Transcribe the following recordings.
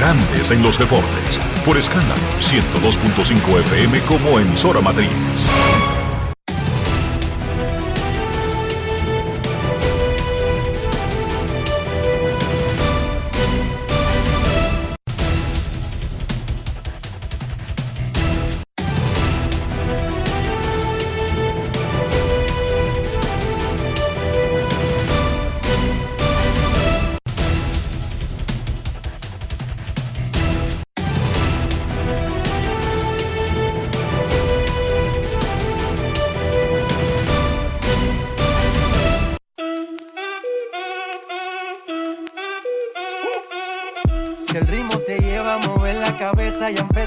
Grandes en los deportes. Por escándalo 102.5 FM como emisora matriz.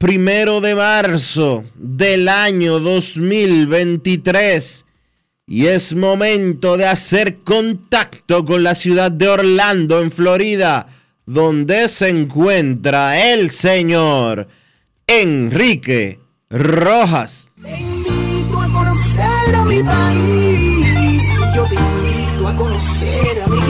primero de marzo del año 2023 y es momento de hacer contacto con la ciudad de Orlando, en Florida, donde se encuentra el señor Enrique Rojas. Te invito a conocer a mi país. Yo te invito a conocer a mi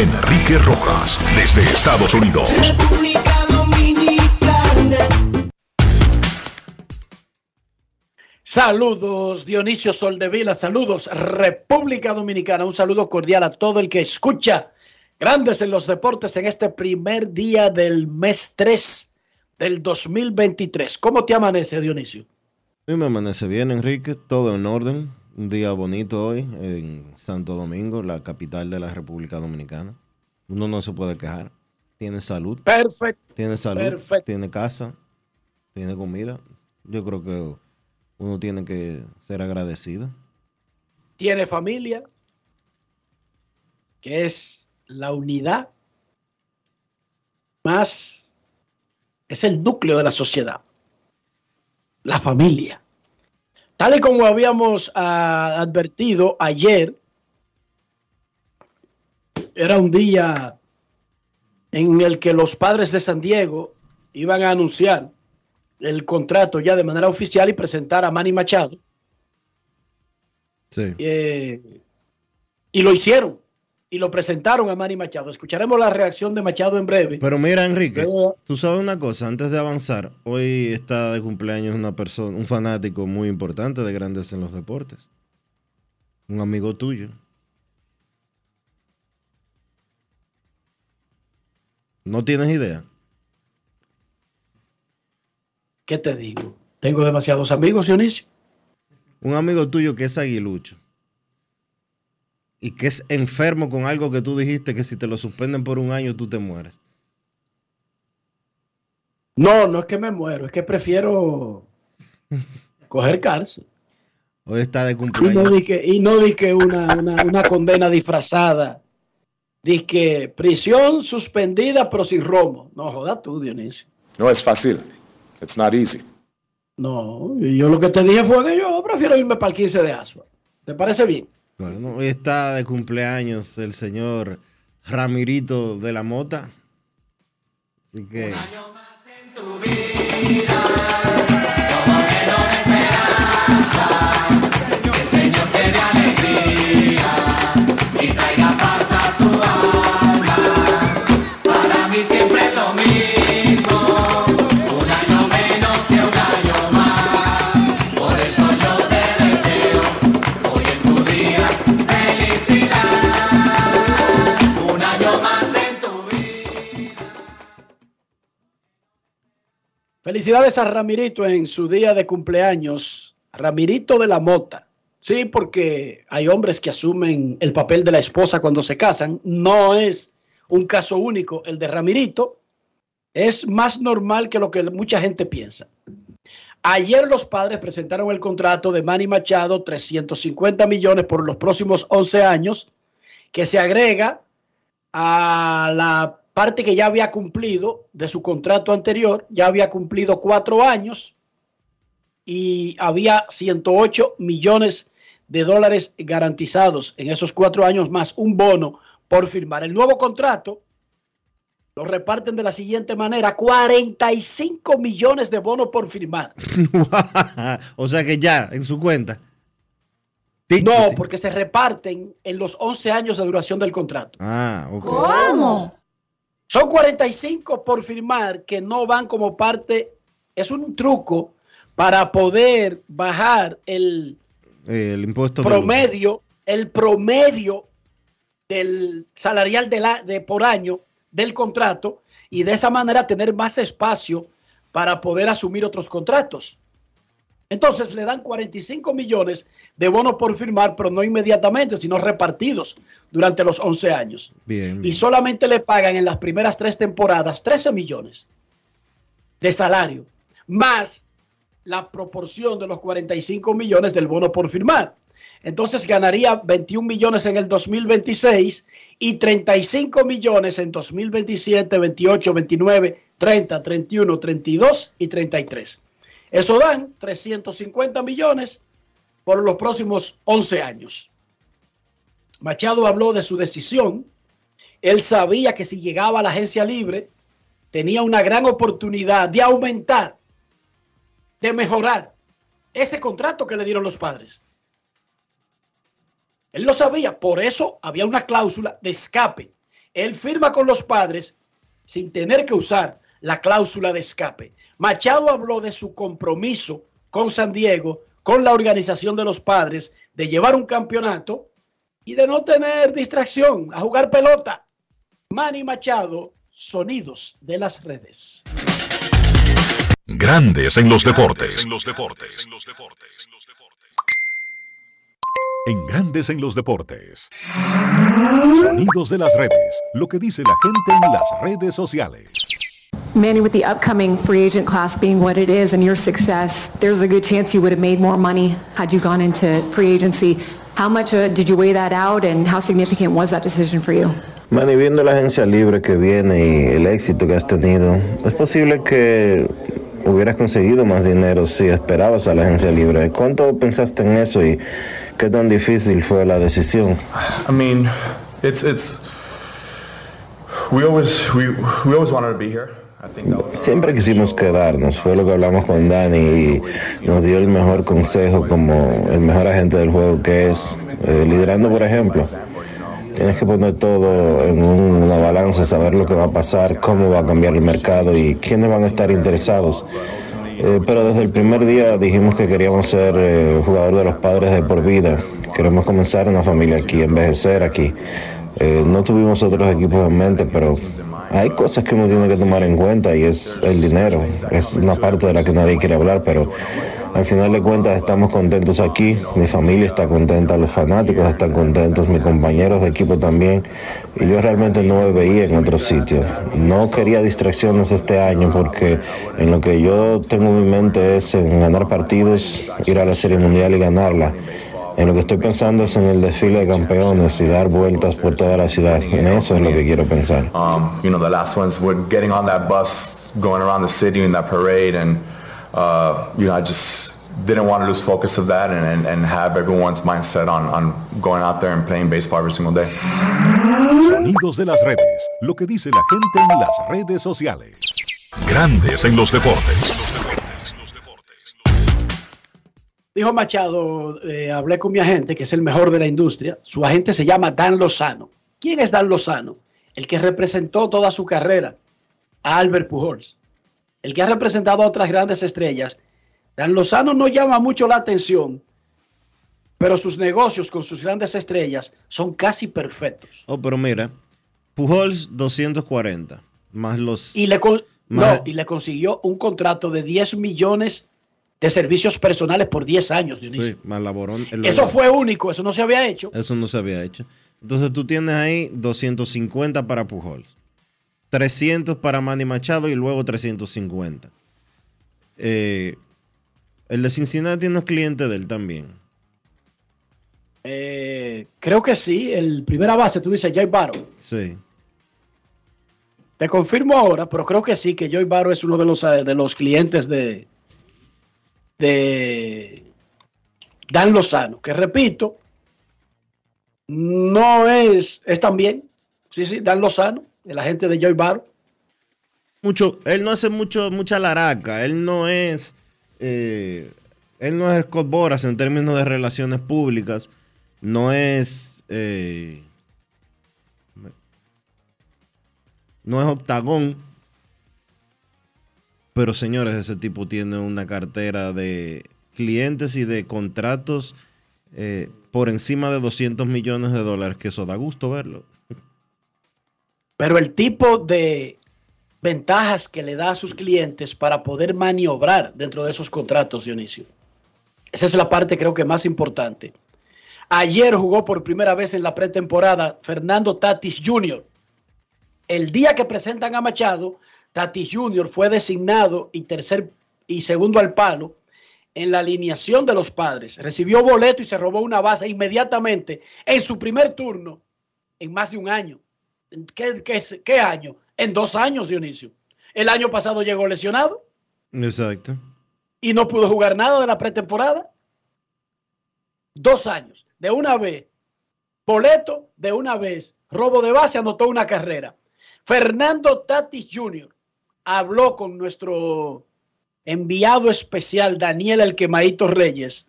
Enrique Rojas, desde Estados Unidos. República Dominicana. Saludos Dionisio Soldevila, saludos República Dominicana, un saludo cordial a todo el que escucha Grandes en los Deportes en este primer día del mes 3 del 2023. ¿Cómo te amanece Dionisio? A mí me amanece bien, Enrique, todo en orden. Un día bonito hoy en Santo Domingo, la capital de la República Dominicana. Uno no se puede quejar. Tiene salud, Perfecto. tiene salud, tiene casa, tiene comida. Yo creo que uno tiene que ser agradecido. Tiene familia, que es la unidad más, es el núcleo de la sociedad, la familia. Tal y como habíamos ah, advertido ayer, era un día en el que los padres de San Diego iban a anunciar el contrato ya de manera oficial y presentar a Manny Machado. Sí. Eh, y lo hicieron y lo presentaron a Manny Machado. Escucharemos la reacción de Machado en breve. Pero mira, Enrique, tú sabes una cosa, antes de avanzar, hoy está de cumpleaños una persona, un fanático muy importante de Grandes en los Deportes. Un amigo tuyo. ¿No tienes idea? ¿Qué te digo? Tengo demasiados amigos, Dionisio. Un amigo tuyo que es aguilucho. Y que es enfermo con algo que tú dijiste que si te lo suspenden por un año tú te mueres. No, no es que me muero, es que prefiero coger cárcel. Hoy está de Y no cumpleaños. di que, y no di que una, una, una condena disfrazada. Di que prisión suspendida pero sin romo. No, joda tú, Dionisio. No es fácil. It's not easy. No, yo lo que te dije fue que yo prefiero irme para el 15 de Asua. ¿Te parece bien? Bueno, hoy está de cumpleaños el señor Ramirito de la Mota. Así que. Felicidades a Ramirito en su día de cumpleaños. Ramirito de la Mota. Sí, porque hay hombres que asumen el papel de la esposa cuando se casan. No es un caso único el de Ramirito. Es más normal que lo que mucha gente piensa. Ayer los padres presentaron el contrato de Manny Machado, 350 millones por los próximos 11 años, que se agrega a la parte que ya había cumplido de su contrato anterior, ya había cumplido cuatro años y había 108 millones de dólares garantizados en esos cuatro años más un bono por firmar. El nuevo contrato lo reparten de la siguiente manera, 45 millones de bonos por firmar. o sea que ya, en su cuenta. No, porque se reparten en los 11 años de duración del contrato. Ah, ok. ¿Cómo? Son 45 por firmar que no van como parte, es un truco para poder bajar el, el impuesto promedio, el promedio del salarial de, la, de por año del contrato y de esa manera tener más espacio para poder asumir otros contratos. Entonces le dan 45 millones de bonos por firmar, pero no inmediatamente, sino repartidos durante los 11 años. Bien, Y solamente le pagan en las primeras tres temporadas 13 millones de salario, más la proporción de los 45 millones del bono por firmar. Entonces ganaría 21 millones en el 2026 y 35 millones en 2027, 28, 29, 30, 31, 32 y 33. Eso dan 350 millones por los próximos 11 años. Machado habló de su decisión. Él sabía que si llegaba a la agencia libre, tenía una gran oportunidad de aumentar, de mejorar ese contrato que le dieron los padres. Él lo sabía, por eso había una cláusula de escape. Él firma con los padres sin tener que usar la cláusula de escape. Machado habló de su compromiso con San Diego, con la organización de los padres, de llevar un campeonato y de no tener distracción, a jugar pelota. Manny Machado, sonidos de las redes. Grandes en los deportes. En los deportes. En Grandes en los deportes. Sonidos de las redes. Lo que dice la gente en las redes sociales. Manny, with the upcoming free agent class being what it is and your success, there's a good chance you would have made more money had you gone into free agency. How much uh, did you weigh that out and how significant was that decision for you? Manny, viendo la agencia libre que viene y el éxito que has tenido, es posible que hubieras conseguido más dinero si esperabas a la agencia libre. ¿Cuánto pensaste en eso y qué tan difícil fue la decisión? I mean, it's it's we always we we always wanted to be here. Siempre quisimos quedarnos, fue lo que hablamos con Dani y nos dio el mejor consejo como el mejor agente del juego que es, eh, liderando por ejemplo. Tienes que poner todo en una balanza, saber lo que va a pasar, cómo va a cambiar el mercado y quiénes van a estar interesados. Eh, pero desde el primer día dijimos que queríamos ser eh, jugador de los padres de por vida. Queremos comenzar una familia aquí, envejecer aquí. Eh, no tuvimos otros equipos en mente, pero hay cosas que uno tiene que tomar en cuenta y es el dinero. Es una parte de la que nadie quiere hablar, pero al final de cuentas estamos contentos aquí. Mi familia está contenta, los fanáticos están contentos, mis compañeros de equipo también. Y yo realmente no me veía en otro sitio. No quería distracciones este año porque en lo que yo tengo mi mente es en ganar partidos, ir a la Serie Mundial y ganarla. En lo que estoy pensando es en el desfile de campeones y dar vueltas por toda la ciudad. En eso es lo que quiero pensar. um, you know the last ones were getting on that bus, going around the city in that parade, and uh, you know I just didn't want to lose focus of that and, and, and have everyone's mindset on, on going out there and playing baseball every single day. Sonidos de las redes. Lo que dice la gente en las redes sociales. Grandes en los deportes. Dijo Machado, eh, hablé con mi agente, que es el mejor de la industria. Su agente se llama Dan Lozano. ¿Quién es Dan Lozano? El que representó toda su carrera a Albert Pujols. El que ha representado a otras grandes estrellas. Dan Lozano no llama mucho la atención, pero sus negocios con sus grandes estrellas son casi perfectos. Oh, pero mira, Pujols 240, más los... Y le, con- Más- no, y le consiguió un contrato de 10 millones de servicios personales por 10 años, Dionisio. Sí, más laborón. Eso fue único, eso no se había hecho. Eso no se había hecho. Entonces tú tienes ahí 250 para Pujols, 300 para Manny Machado y luego 350. Eh, el de Cincinnati no es cliente de él también. Eh, creo que sí, el primera base, tú dices Joy Barrow. Sí. Te confirmo ahora, pero creo que sí, que Joy Barrow es uno de los, eh, de los clientes de, de Dan Lozano, que repito, no es, es también, sí, sí, Dan Lozano, el agente de Joy Barrow. Mucho, él no hace mucho, mucha laraca. Él no es. eh, él no es Scott Boras en términos de relaciones públicas. No es. eh, no es octagón. Pero señores, ese tipo tiene una cartera de clientes y de contratos eh, por encima de 200 millones de dólares, que eso da gusto verlo. Pero el tipo de ventajas que le da a sus clientes para poder maniobrar dentro de esos contratos, Dionisio. Esa es la parte creo que más importante. Ayer jugó por primera vez en la pretemporada Fernando Tatis Jr. El día que presentan a Machado, Tatis Jr. fue designado y tercer y segundo al palo en la alineación de los padres. Recibió boleto y se robó una base inmediatamente en su primer turno en más de un año. ¿Qué, qué, qué año? En dos años, Dionisio. El año pasado llegó lesionado Exacto. y no pudo jugar nada de la pretemporada. Dos años. De una vez. Boleto de una vez. Robo de base, anotó una carrera. Fernando Tatis Jr. habló con nuestro enviado especial Daniel El Quemaito Reyes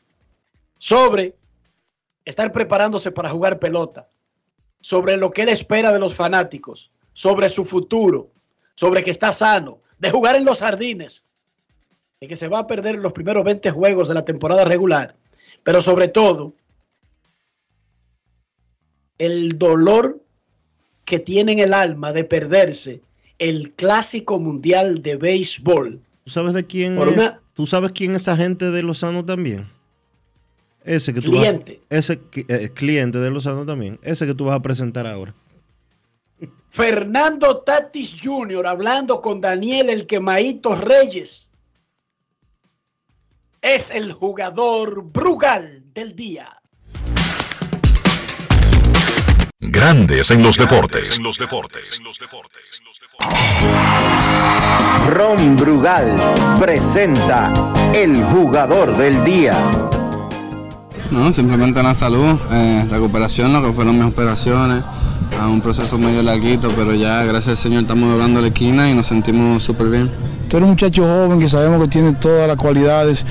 sobre estar preparándose para jugar pelota, sobre lo que él espera de los fanáticos, sobre su futuro, sobre que está sano, de jugar en los jardines, de que se va a perder los primeros 20 juegos de la temporada regular, pero sobre todo el dolor que tiene en el alma de perderse el clásico mundial de béisbol. ¿Tú sabes de quién Por es? una- ¿Tú sabes quién es agente de Lozano también? Ese que tú Cliente. Vas, ese que- eh, cliente de Lozano también. Ese que tú vas a presentar ahora. Fernando Tatis Jr. hablando con Daniel El Quemaito Reyes. Es el jugador Brugal del día. Grandes en los deportes. En los deportes. Ron Brugal presenta el jugador del día. No, simplemente la salud, eh, recuperación, lo que fueron mis operaciones, a un proceso medio larguito, pero ya gracias al Señor estamos doblando la esquina y nos sentimos súper bien. Tú eres un muchacho joven que sabemos que tiene todas las cualidades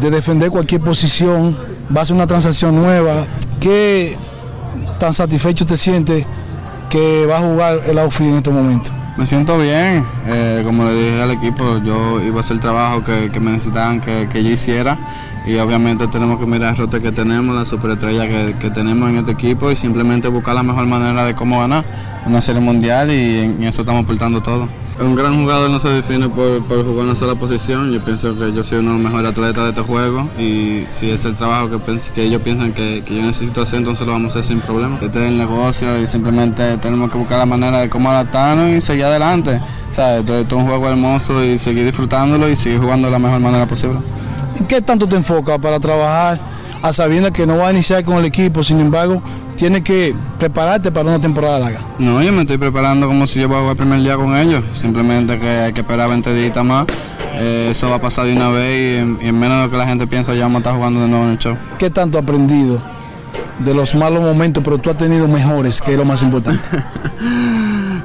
de defender cualquier posición, va a ser una transacción nueva. ¿Qué tan satisfecho te sientes que va a jugar el outfield en estos momentos? Me siento bien, eh, como le dije al equipo, yo iba a hacer el trabajo que, que me necesitaban que, que yo hiciera y obviamente tenemos que mirar el rote que tenemos, la superestrella que, que tenemos en este equipo y simplemente buscar la mejor manera de cómo ganar una serie mundial y en, en eso estamos aportando todo. Un gran jugador no se define por, por jugar una sola posición, yo pienso que yo soy uno de los mejores atletas de este juego y si es el trabajo que, ellos piensan que, que yo necesito hacer, entonces lo vamos a hacer sin problema. Este es el negocio y simplemente tenemos que buscar la manera de cómo adaptarnos y seguir adelante. O sea, esto, es un juego hermoso y seguir disfrutándolo y seguir jugando de la mejor manera posible. ¿En qué tanto te enfocas para trabajar a sabiendas que no va a iniciar con el equipo? Sin embargo, tienes que prepararte para una temporada larga. No, yo me estoy preparando como si yo fuera a jugar el primer día con ellos. Simplemente que hay que esperar 20 días más. Eh, eso va a pasar de una vez y en, y en menos de lo que la gente piensa ya vamos a estar jugando de nuevo en el show. ¿Qué tanto has aprendido de los malos momentos, pero tú has tenido mejores, que es lo más importante?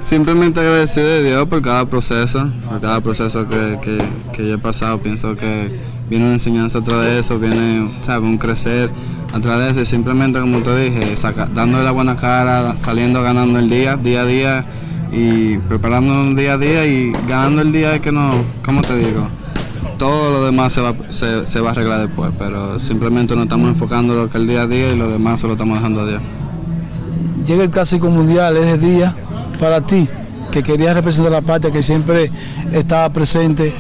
Simplemente agradecido de Dios por cada proceso, por cada proceso que, que, que yo he pasado. Pienso que viene una enseñanza atrás de eso, viene ¿sabes? un crecer atrás de eso. Y simplemente, como te dije, saca, dándole la buena cara, saliendo, ganando el día, día a día y preparando día a día y ganando el día es que no, ¿cómo te digo? Todo lo demás se va, se, va a arreglar después, pero simplemente nos estamos enfocando en lo que el día a día y lo demás se lo estamos dejando a Dios. Llega el Clásico Mundial ese día para ti, que querías representar la patria, que siempre estaba presente.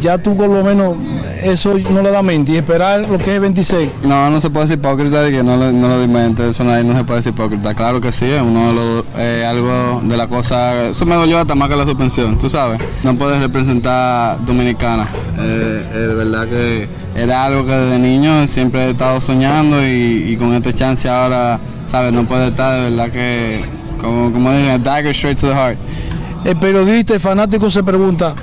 Ya tú por lo menos eso no le da mente y esperar lo que es 26. No, no se puede ser hipócrita de que no, le- no lo di mente, eso no, no se puede ser hipócrita. Claro que sí, uno de eh, algo de la cosa, eso me dolió hasta más que la suspensión, tú sabes. No puedes representar Dominicana. Eh, eh, de verdad que era algo que desde niño siempre he estado soñando y, y con este chance ahora, sabes, no puede estar, de verdad que, como, como dicen, a dagger straight to the heart. El periodista, el fanático se pregunta,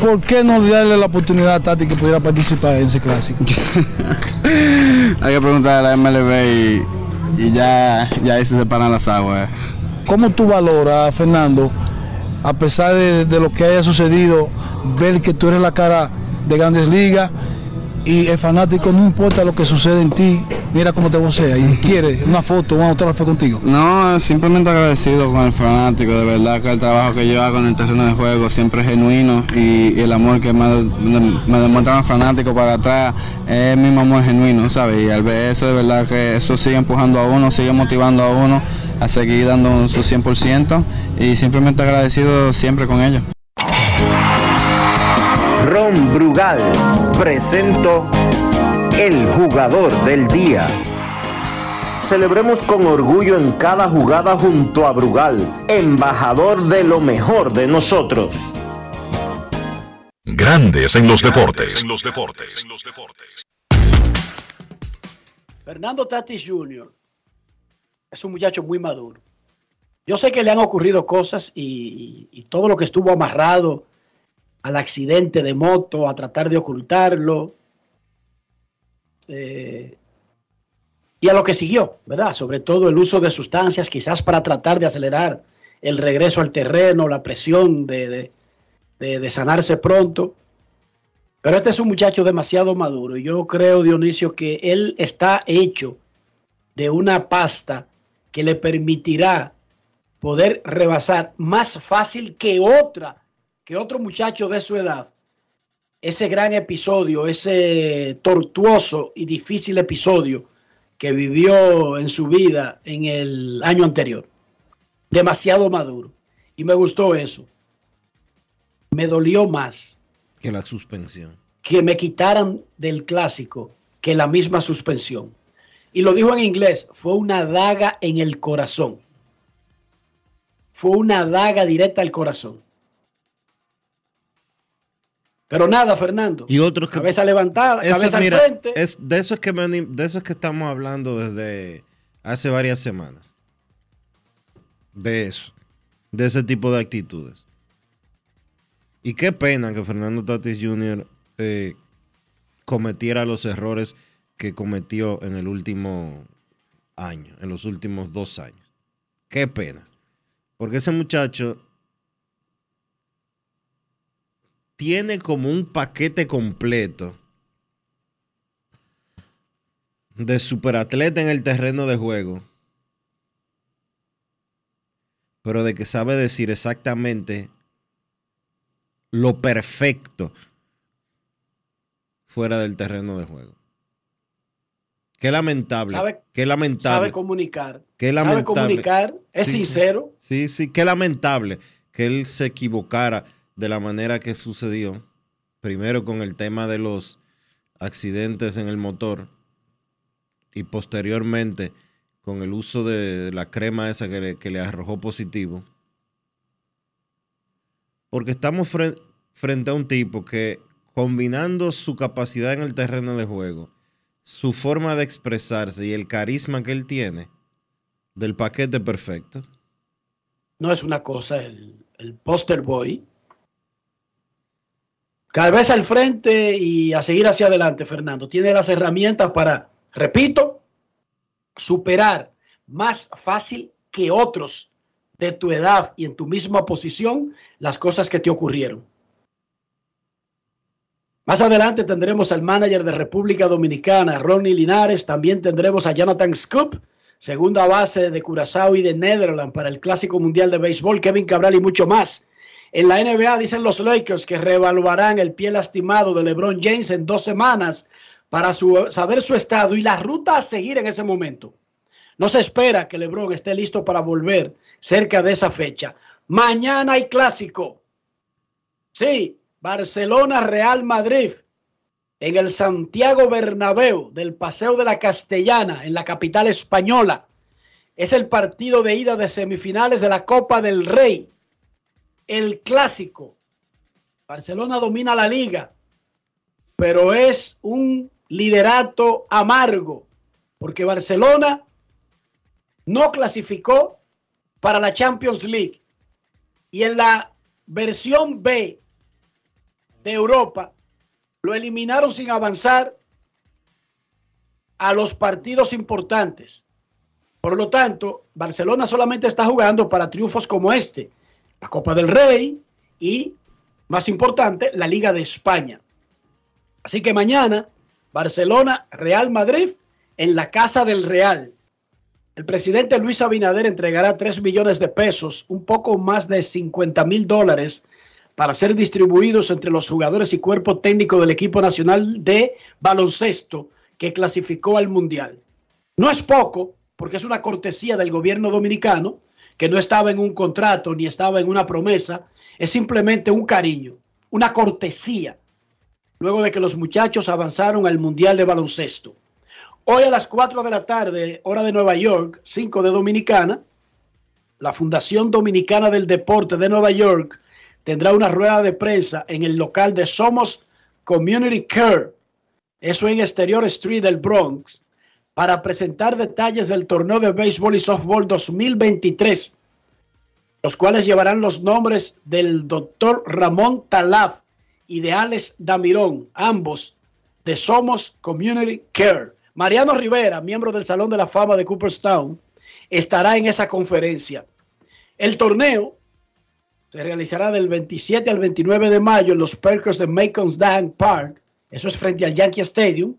¿por qué no darle la oportunidad a Tati que pudiera participar en ese clásico? Hay que preguntar a la MLB y, y ya, ya ahí se separan las aguas. ¿Cómo tú valoras, Fernando, a pesar de, de lo que haya sucedido, ver que tú eres la cara de grandes ligas y el fanático no importa lo que sucede en ti, mira cómo te vocea y quiere una foto, un autógrafo contigo? No, simplemente agradecido con el fanático, de verdad que el trabajo que yo hago en el terreno de juego siempre es genuino y, y el amor que me, me demuestran los fanáticos para atrás es el mismo amor genuino, ¿sabes? Y al ver eso, de verdad que eso sigue empujando a uno, sigue motivando a uno a seguir dando su 100% y simplemente agradecido siempre con ellos. Ron Brugal presento el jugador del día. Celebremos con orgullo en cada jugada junto a Brugal, embajador de lo mejor de nosotros. Grandes en los deportes. En los deportes. Fernando Tatis Jr. es un muchacho muy maduro. Yo sé que le han ocurrido cosas y, y todo lo que estuvo amarrado al accidente de moto, a tratar de ocultarlo, eh, y a lo que siguió, ¿verdad? Sobre todo el uso de sustancias, quizás para tratar de acelerar el regreso al terreno, la presión de, de- de- sanarse pronto. Pero este es un muchacho demasiado maduro y yo creo, Dionisio, que él está hecho de una pasta que le permitirá poder rebasar más fácil que otra, que otro muchacho de su edad, ese gran episodio, ese tortuoso y difícil episodio que vivió en su vida en el año anterior. Demasiado maduro. Y me gustó eso. Me dolió más Que la suspensión. que me quitaran del clásico que la misma suspensión. Y lo dijo en inglés, fue una daga en el corazón. Fue una daga directa al corazón. Pero nada, Fernando. Y otros que Cabeza levantada, cabeza mira, al frente. es, de, eso es que me- de eso es que estamos hablando desde hace varias semanas. De eso. De ese tipo de actitudes. Y qué pena que Fernando Tatis Jr. eh, cometiera los errores que cometió en el último año, en los últimos dos años. Qué pena. Porque ese muchacho tiene como un paquete completo de superatleta en el terreno de juego, pero de que sabe decir exactamente lo perfecto fuera del terreno de juego. Qué lamentable. Sabe- qué lamentable. Sabe comunicar. Qué Sabe lamentable. comunicar. Es sí. sincero. Sí, sí, qué lamentable que él se equivocara de la manera que sucedió. Primero con el tema de los accidentes en el motor y posteriormente con el uso de la crema esa que le, que le arrojó positivo. Porque estamos fre- frente a un tipo que combinando su capacidad en el terreno de juego, su forma de expresarse y el carisma que él tiene, del paquete perfecto. No es una cosa el, el poster boy. Cabeza al frente y a seguir hacia adelante, Fernando. Tiene las herramientas para, repito, superar más fácil que otros de tu edad y en tu misma posición las cosas que te ocurrieron. Más adelante tendremos al manager de República Dominicana, Ronnie Linares. También tendremos a Jonathan Scoop, segunda base de Curazao y de Netherlands para el Clásico Mundial de Béisbol, Kevin Cabral y mucho más. En la NBA dicen los Lakers que reevaluarán el pie lastimado de LeBron James en dos semanas para su- saber su estado y la ruta a seguir en ese momento. No se espera que LeBron esté listo para volver cerca de esa fecha. Mañana hay clásico. Sí, Barcelona, Real Madrid. en el Santiago Bernabéu del Paseo de la Castellana, en la capital española. Es el partido de ida de semifinales de la Copa del Rey, el clásico. Barcelona domina la liga, pero es un liderato amargo, porque Barcelona no clasificó para la Champions League. Y en la versión B de Europa, lo eliminaron sin avanzar a los partidos importantes. Por lo tanto, Barcelona solamente está jugando para triunfos como este, la Copa del Rey y, más importante, la Liga de España. Así que mañana, Barcelona, Real Madrid, en la Casa del Real. El presidente Luis Abinader entregará 3 millones de pesos, un poco más de 50 mil dólares para ser distribuidos entre los jugadores y cuerpo técnico del equipo nacional de baloncesto que clasificó al Mundial. No es poco, porque es una cortesía del gobierno dominicano, que no estaba en un contrato ni estaba en una promesa, es simplemente un cariño, una cortesía, luego de que los muchachos avanzaron al Mundial de Baloncesto. Hoy a las 4 de la tarde, hora de Nueva York, 5 de Dominicana, la Fundación Dominicana del Deporte de Nueva York tendrá una rueda de prensa en el local de Somos Community Care, eso en Exterior Street del Bronx, para presentar detalles del torneo de béisbol y softball 2023, los cuales llevarán los nombres del doctor Ramón Talaf y de Alex Damirón, ambos de Somos Community Care. Mariano Rivera, miembro del Salón de la Fama de Cooperstown, estará en esa conferencia. El torneo se realizará del 27 al 29 de mayo en los Perkers de Macon's Dam Park. Eso es frente al Yankee Stadium.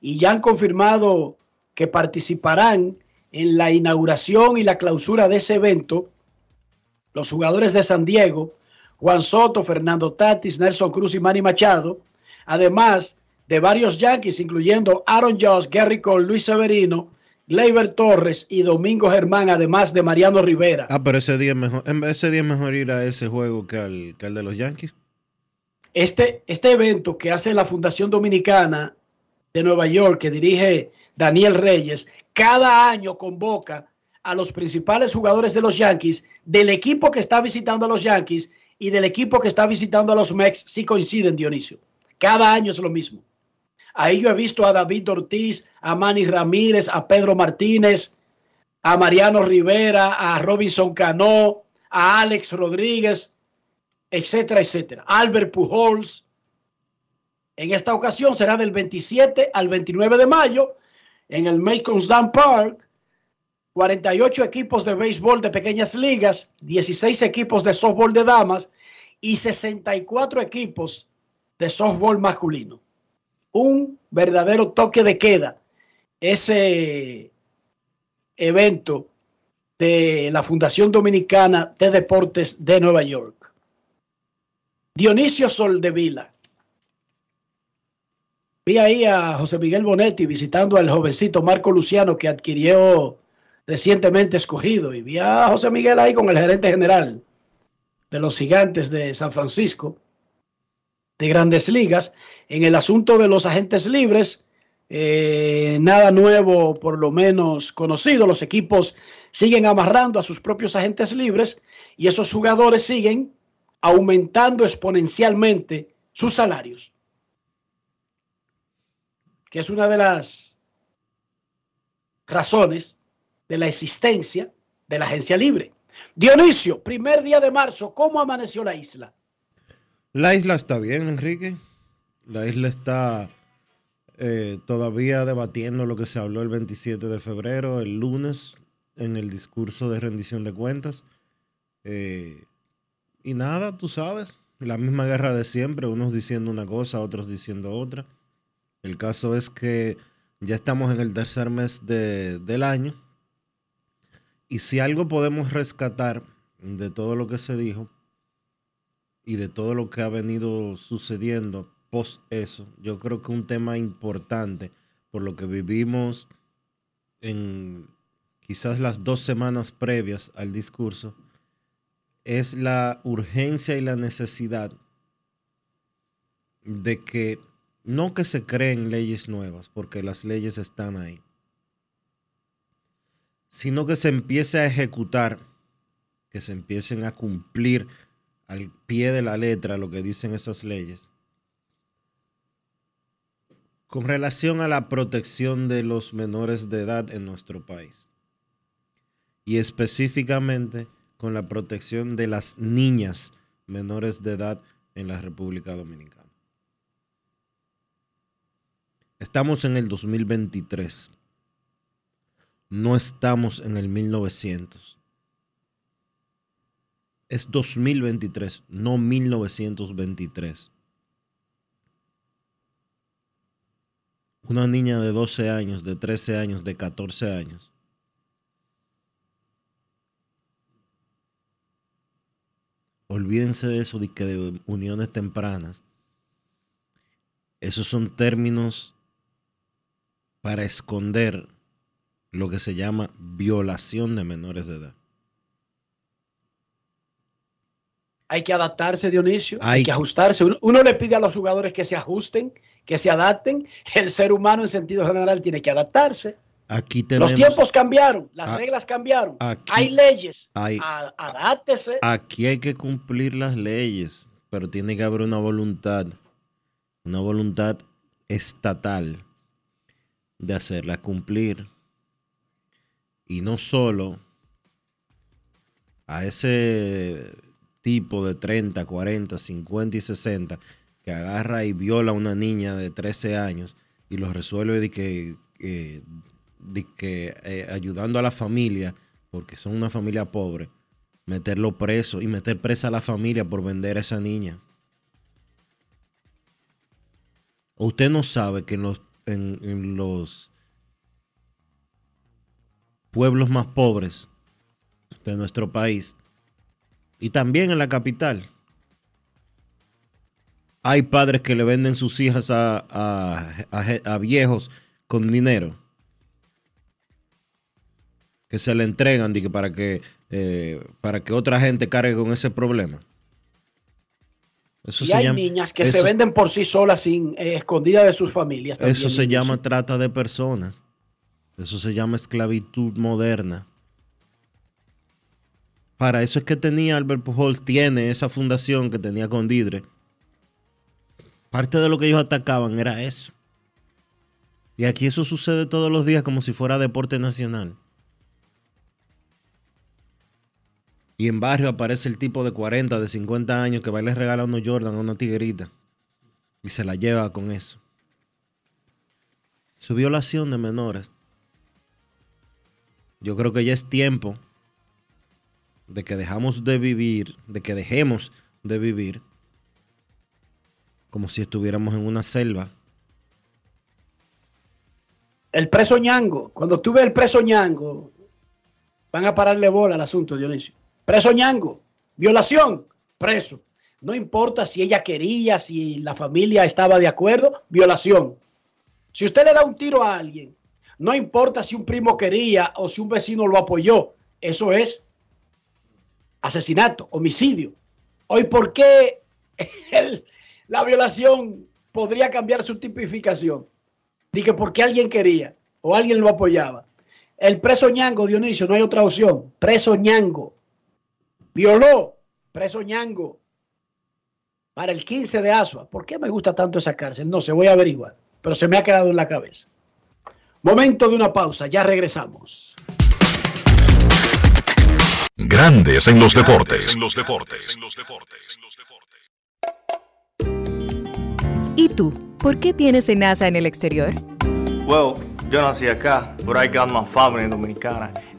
Y ya han confirmado que participarán en la inauguración y la clausura de ese evento los jugadores de San Diego, Juan Soto, Fernando Tatis, Nelson Cruz y Manny Machado, además de varios Yankees, incluyendo Aaron Josh, Gary Cole, Luis Severino, Gleyber Torres y Domingo Germán, además de Mariano Rivera. Ah, pero ese día es mejor, ese día es mejor ir a ese juego que al, que al de los Yankees. Este, este evento que hace la Fundación Dominicana de Nueva York, que dirige Daniel Reyes, cada año convoca a los principales jugadores de los Yankees, del equipo que está visitando a los Yankees y del equipo que está visitando a los Mex, si coinciden, Dionisio. Cada año es lo mismo. Ahí yo he visto a David Ortiz, a Manny Ramírez, a Pedro Martínez, a Mariano Rivera, a Robinson Cano, a Alex Rodríguez, etcétera, etcétera. Albert Pujols. En esta ocasión será del 27 al 29 de mayo en el Macons Dam Park. 48 equipos de béisbol de pequeñas ligas, 16 equipos de softball de damas y 64 equipos de softball masculino un verdadero toque de queda ese evento de la Fundación Dominicana de Deportes de Nueva York. Dionisio Soldevila. Vi ahí a José Miguel Bonetti visitando al jovencito Marco Luciano que adquirió recientemente escogido. Y vi a José Miguel ahí con el gerente general de los gigantes de San Francisco de grandes ligas. En el asunto de los agentes libres, eh, nada nuevo, por lo menos conocido. Los equipos siguen amarrando a sus propios agentes libres y esos jugadores siguen aumentando exponencialmente sus salarios, que es una de las razones de la existencia de la agencia libre. Dionisio, primer día de marzo, ¿cómo amaneció la isla? La isla está bien, Enrique. La isla está eh, todavía debatiendo lo que se habló el 27 de febrero, el lunes, en el discurso de rendición de cuentas. Eh, y nada, tú sabes, la misma guerra de siempre, unos diciendo una cosa, otros diciendo otra. El caso es que ya estamos en el tercer mes del año. Y si algo podemos rescatar de todo lo que se dijo, y de todo lo que ha venido sucediendo post eso, yo creo que un tema importante por lo que vivimos en quizás las dos semanas previas al discurso es la urgencia y la necesidad de que no que se creen leyes nuevas, porque las leyes están ahí, sino que se empiece a ejecutar, que se empiecen a cumplir al pie de la letra lo que dicen esas leyes. Con relación a la protección de los menores de edad en nuestro país. Y específicamente con la protección de las niñas menores de edad en la República Dominicana. Estamos en el 2023. No estamos en el 1900. Es 2023, no 1923. Una niña de 12 años, de 13 años, de 14 años. Olvídense de eso, de que de uniones tempranas. Esos son términos para esconder lo que se llama violación de menores de edad. Hay que adaptarse, Dionisio. Hay, que ajustarse. Uno, uno, le pide a los jugadores que se ajusten, que se adapten. El ser humano en sentido general tiene que adaptarse. Aquí tenemos, los tiempos cambiaron, las a, reglas cambiaron. Aquí, hay leyes. Hay, a, adáptese. Aquí hay que cumplir las leyes, pero tiene que haber una voluntad, una voluntad estatal de hacerla cumplir. Y no solo a ese tipo de 30, 40, 50 y 60 que agarra y viola a una niña de 13 años y lo resuelve de que, eh, de que eh, ayudando a la familia, porque son una familia pobre, meterlo preso y meter presa a la familia por vender a esa niña. ¿O usted no sabe que en los, en, los pueblos más pobres de nuestro país y también en la capital. Hay padres que le venden sus hijas a, a, viejos con dinero. Que se le entregan para, que, eh, para que otra gente cargue con ese problema. Eso y hay llama, niñas que eso, se venden por sí solas, sin, eh, escondidas de sus familias. También, eso se llama trata de personas. Eso se llama esclavitud moderna. Para eso es que tenía Albert Pujols, tiene esa fundación que tenía con Didre. Parte de lo que ellos atacaban era eso. Y aquí eso sucede todos los días como si fuera deporte nacional. Y en barrio aparece el tipo de 40, de 50 años que va y le regala unos Jordan a una tiguerita. Y se la lleva con eso. Su violación de menores. Yo creo que ya es tiempo de que dejamos de vivir, de que dejemos de vivir como si estuviéramos en una selva. El preso ñango, cuando tú ves el preso ñango, van a pararle bola al asunto, Dionisio. Preso ñango, violación, preso. No importa si ella quería, si la familia estaba de acuerdo, violación. Si usted le da un tiro a alguien, no importa si un primo quería o si un vecino lo apoyó, eso es asesinato, homicidio. Hoy, ¿por qué la violación podría cambiar su tipificación? Dije, porque alguien quería o alguien lo apoyaba. El preso ñango, Dionisio, no hay otra opción. Preso ñango. Violó, preso ñango. Para el 15 de Asua. ¿Por qué me gusta tanto esa cárcel? No sé, voy a averiguar. Pero se me ha quedado en la cabeza. Momento de una pausa, ya regresamos. Grandes en los deportes. En los deportes. ¿Y tú? ¿Por qué tienes enaza en el exterior? Well, yo nací acá, but I got my family dominicana.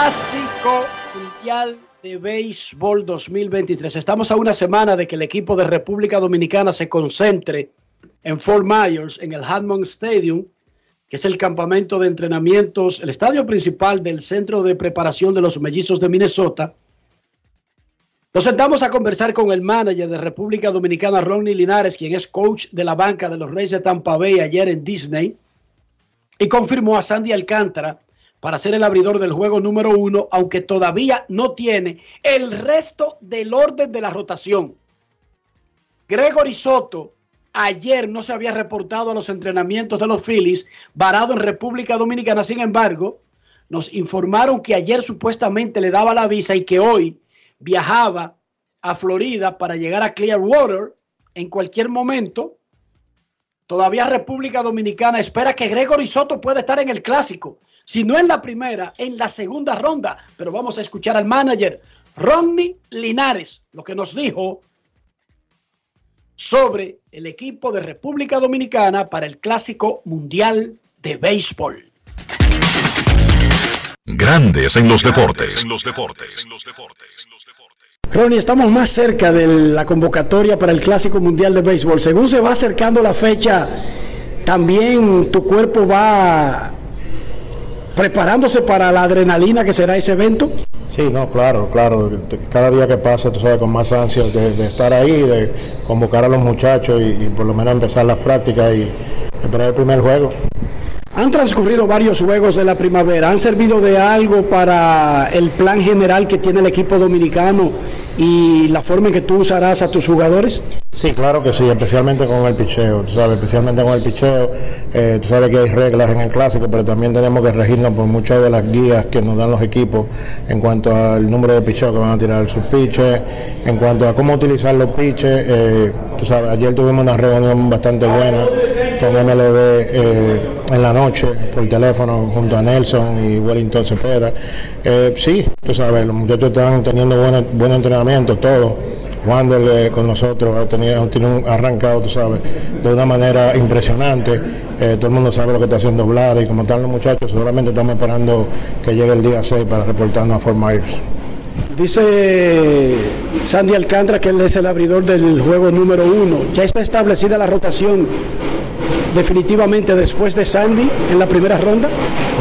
Clásico Mundial de Béisbol 2023. Estamos a una semana de que el equipo de República Dominicana se concentre en Fort Myers, en el Hammond Stadium, que es el campamento de entrenamientos, el estadio principal del Centro de Preparación de los Mellizos de Minnesota. Nos sentamos a conversar con el manager de República Dominicana, Ronnie Linares, quien es coach de la banca de los Reyes de Tampa Bay ayer en Disney, y confirmó a Sandy Alcántara para ser el abridor del juego número uno, aunque todavía no tiene el resto del orden de la rotación. Gregory Soto ayer no se había reportado a los entrenamientos de los Phillies, varado en República Dominicana. Sin embargo, nos informaron que ayer supuestamente le daba la visa y que hoy viajaba a Florida para llegar a Clearwater en cualquier momento. Todavía República Dominicana espera que Gregory Soto pueda estar en el clásico si no en la primera, en la segunda ronda. Pero vamos a escuchar al manager Ronnie Linares, lo que nos dijo sobre el equipo de República Dominicana para el Clásico Mundial de Béisbol. Grandes en los deportes. En los deportes. Ronnie, estamos más cerca de la convocatoria para el Clásico Mundial de Béisbol. Según se va acercando la fecha, también tu cuerpo va preparándose para la adrenalina que será ese evento? Sí, no, claro, claro. Cada día que pasa, tú sabes, con más ansias de, estar ahí, de convocar a los muchachos y, y, por lo menos empezar las prácticas y esperar el primer juego. Han transcurrido varios juegos de la primavera. ¿Han servido de algo para el plan general que tiene el equipo dominicano y la forma en que tú usarás a tus jugadores? Sí, claro que sí, especialmente con el picheo, tú sabes, especialmente con el picheo. Eh, tú sabes que hay reglas en el clásico, pero también tenemos que regirnos por muchas de las guías que nos dan los equipos en cuanto al número de picheos que van a tirar sus piches, en cuanto a cómo utilizar los piches. Eh, tú sabes, ayer tuvimos una reunión bastante buena con MLB eh, en la noche por teléfono junto a Nelson y Wellington Cepeda. sí, tú sabes, los muchachos están teniendo buen, buen entrenamiento, todo Wander con nosotros ha tiene un arrancado, tú sabes, de una manera impresionante. Eh, todo el mundo sabe lo que está haciendo Vlad y como están los muchachos, solamente estamos esperando que llegue el día 6 para reportarnos a Fort Myers. Dice Sandy Alcántara que él es el abridor del juego número uno. Ya está establecida la rotación definitivamente después de Sandy en la primera ronda.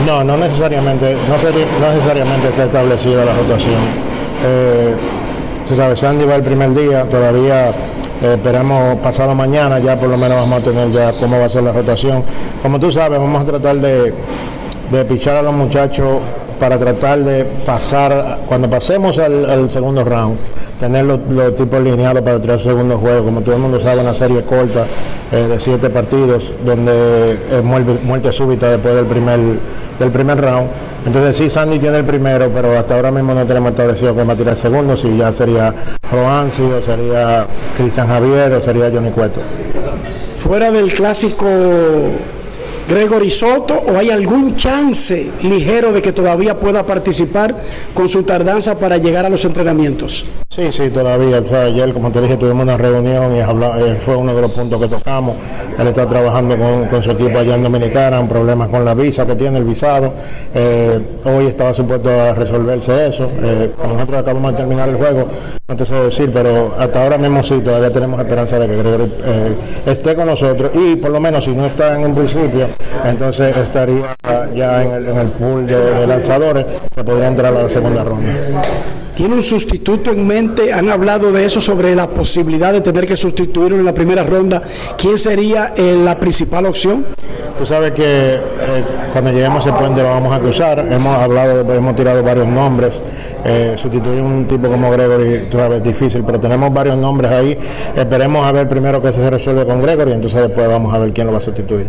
No, no necesariamente, no, no necesariamente está establecida la rotación. Eh, Sandy va el primer día, todavía eh, esperamos pasado mañana, ya por lo menos vamos a tener ya cómo va a ser la rotación. Como tú sabes, vamos a tratar de, de pichar a los muchachos para tratar de pasar, cuando pasemos al, segundo round, tener los, tipos lineados para tirar segundo juego. Como todo el mundo sabe, una serie corta eh, de siete partidos, donde es muerte, muerte súbita después del primer, del primer round. Entonces sí, Sandy tiene el primero, pero hasta ahora mismo no tenemos establecido que va a tirar el segundo, si ya sería Roansi o sería Cristian Javier o sería Johnny Cueto. Fuera del clásico Gregory Soto o hay algún chance ligero de que todavía pueda participar con su tardanza para llegar a los entrenamientos? Sí, sí, todavía. Ayer, como te dije, tuvimos una reunión y habla- eh, fue uno de los puntos que tocamos. Él está trabajando con, su equipo allá en Dominicana, un problema con la visa que tiene, el visado. Eh, hoy estaba supuesto a resolverse eso. Eh, nosotros acabamos de terminar el juego, no te sé decir, pero hasta ahora mismo sí, todavía tenemos esperanza de que Gregory eh, esté con nosotros y por lo menos si no está en un principio, entonces estaría ya en el, en el pool de, de lanzadores que podría entrar a la segunda ronda. ¿Tiene un sustituto en mente? ¿Han hablado de eso sobre la posibilidad de tener que sustituirlo en la primera ronda? ¿Quién sería eh, la principal opción? Tú sabes que eh, cuando lleguemos a ese puente lo vamos a cruzar. Hemos hablado, hemos tirado varios nombres. Eh, sustituir un tipo como Gregory, tú sabes, es difícil, pero tenemos varios nombres ahí. Esperemos a ver primero que se resuelve con Gregory, entonces después vamos a ver quién lo va a sustituir.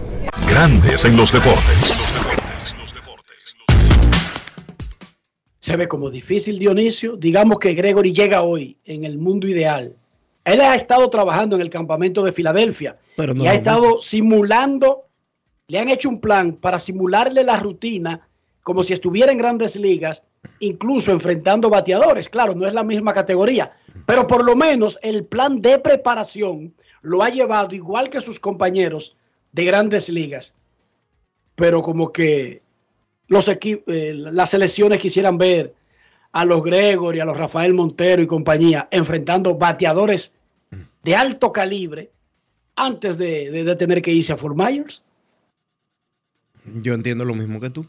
Grandes en los deportes. Se ve como difícil, Dionisio. Digamos que Gregory llega hoy en el mundo ideal. Él ha estado trabajando en el campamento de Filadelfia Pero no y ha estado simulando, le han hecho un plan para simularle la rutina como si estuviera en grandes ligas, incluso enfrentando bateadores. Claro, no es la misma categoría, pero por lo menos el plan de preparación lo ha llevado igual que sus compañeros de grandes ligas. Pero como que los eh, las selecciones quisieran ver a los Gregory, a los Rafael Montero y compañía enfrentando bateadores de alto calibre antes de, de- de tener que irse a Fort Myers. Yo entiendo lo mismo que tú.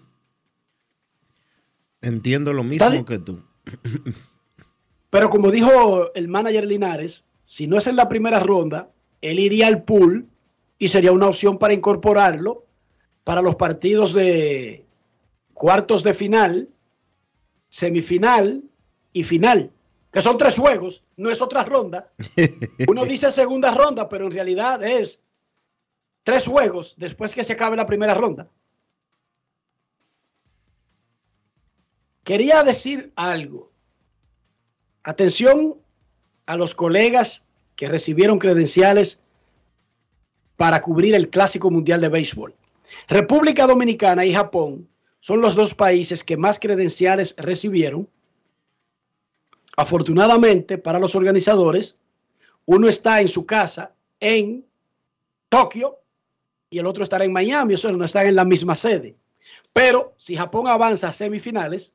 Entiendo lo mismo que tú. Pero como dijo el manager Linares, si no es en la primera ronda, él iría al pool y sería una opción para incorporarlo para los partidos de cuartos de final, semifinal y final, que son tres juegos, no es otra ronda. Uno dice segunda ronda, pero en realidad es tres juegos después que se acabe la primera ronda. Quería decir algo. Atención a los colegas que recibieron credenciales para cubrir el Clásico Mundial de Béisbol. República Dominicana y Japón son los dos países que más credenciales recibieron. Afortunadamente para los organizadores, uno está en su casa en Tokio y el otro estará en Miami, o sea, no están en la misma sede. Pero si Japón avanza a semifinales,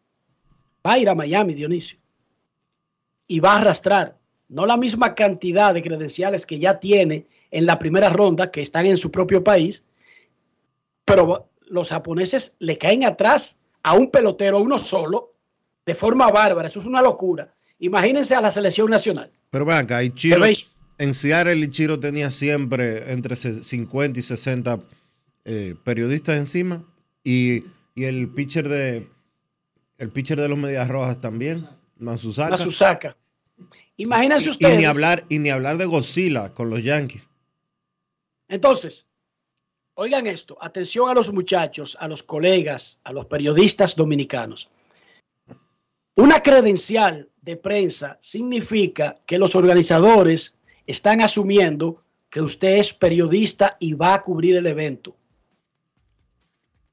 va a ir a Miami, Dionisio. Y va a arrastrar no la misma cantidad de credenciales que ya tiene en la primera ronda, que están en su propio país, pero los japoneses le caen atrás a un pelotero, a uno solo, de forma bárbara. Eso es una locura. Imagínense a la selección nacional. Pero ven acá, Ichiro, béis- en Seattle Ichiro tenía siempre entre se- 50 y 60 eh, periodistas encima y, y el pitcher de el pitcher de los Medias Rojas también, Masusaka. Masusaka. Imagínense Y- ustedes. Y ni hablar y ni hablar de Godzilla con los Yankees. Entonces, oigan esto, atención a los muchachos, a los colegas, a los periodistas dominicanos. Una credencial de prensa significa que los organizadores están asumiendo que usted es periodista y va a cubrir el evento.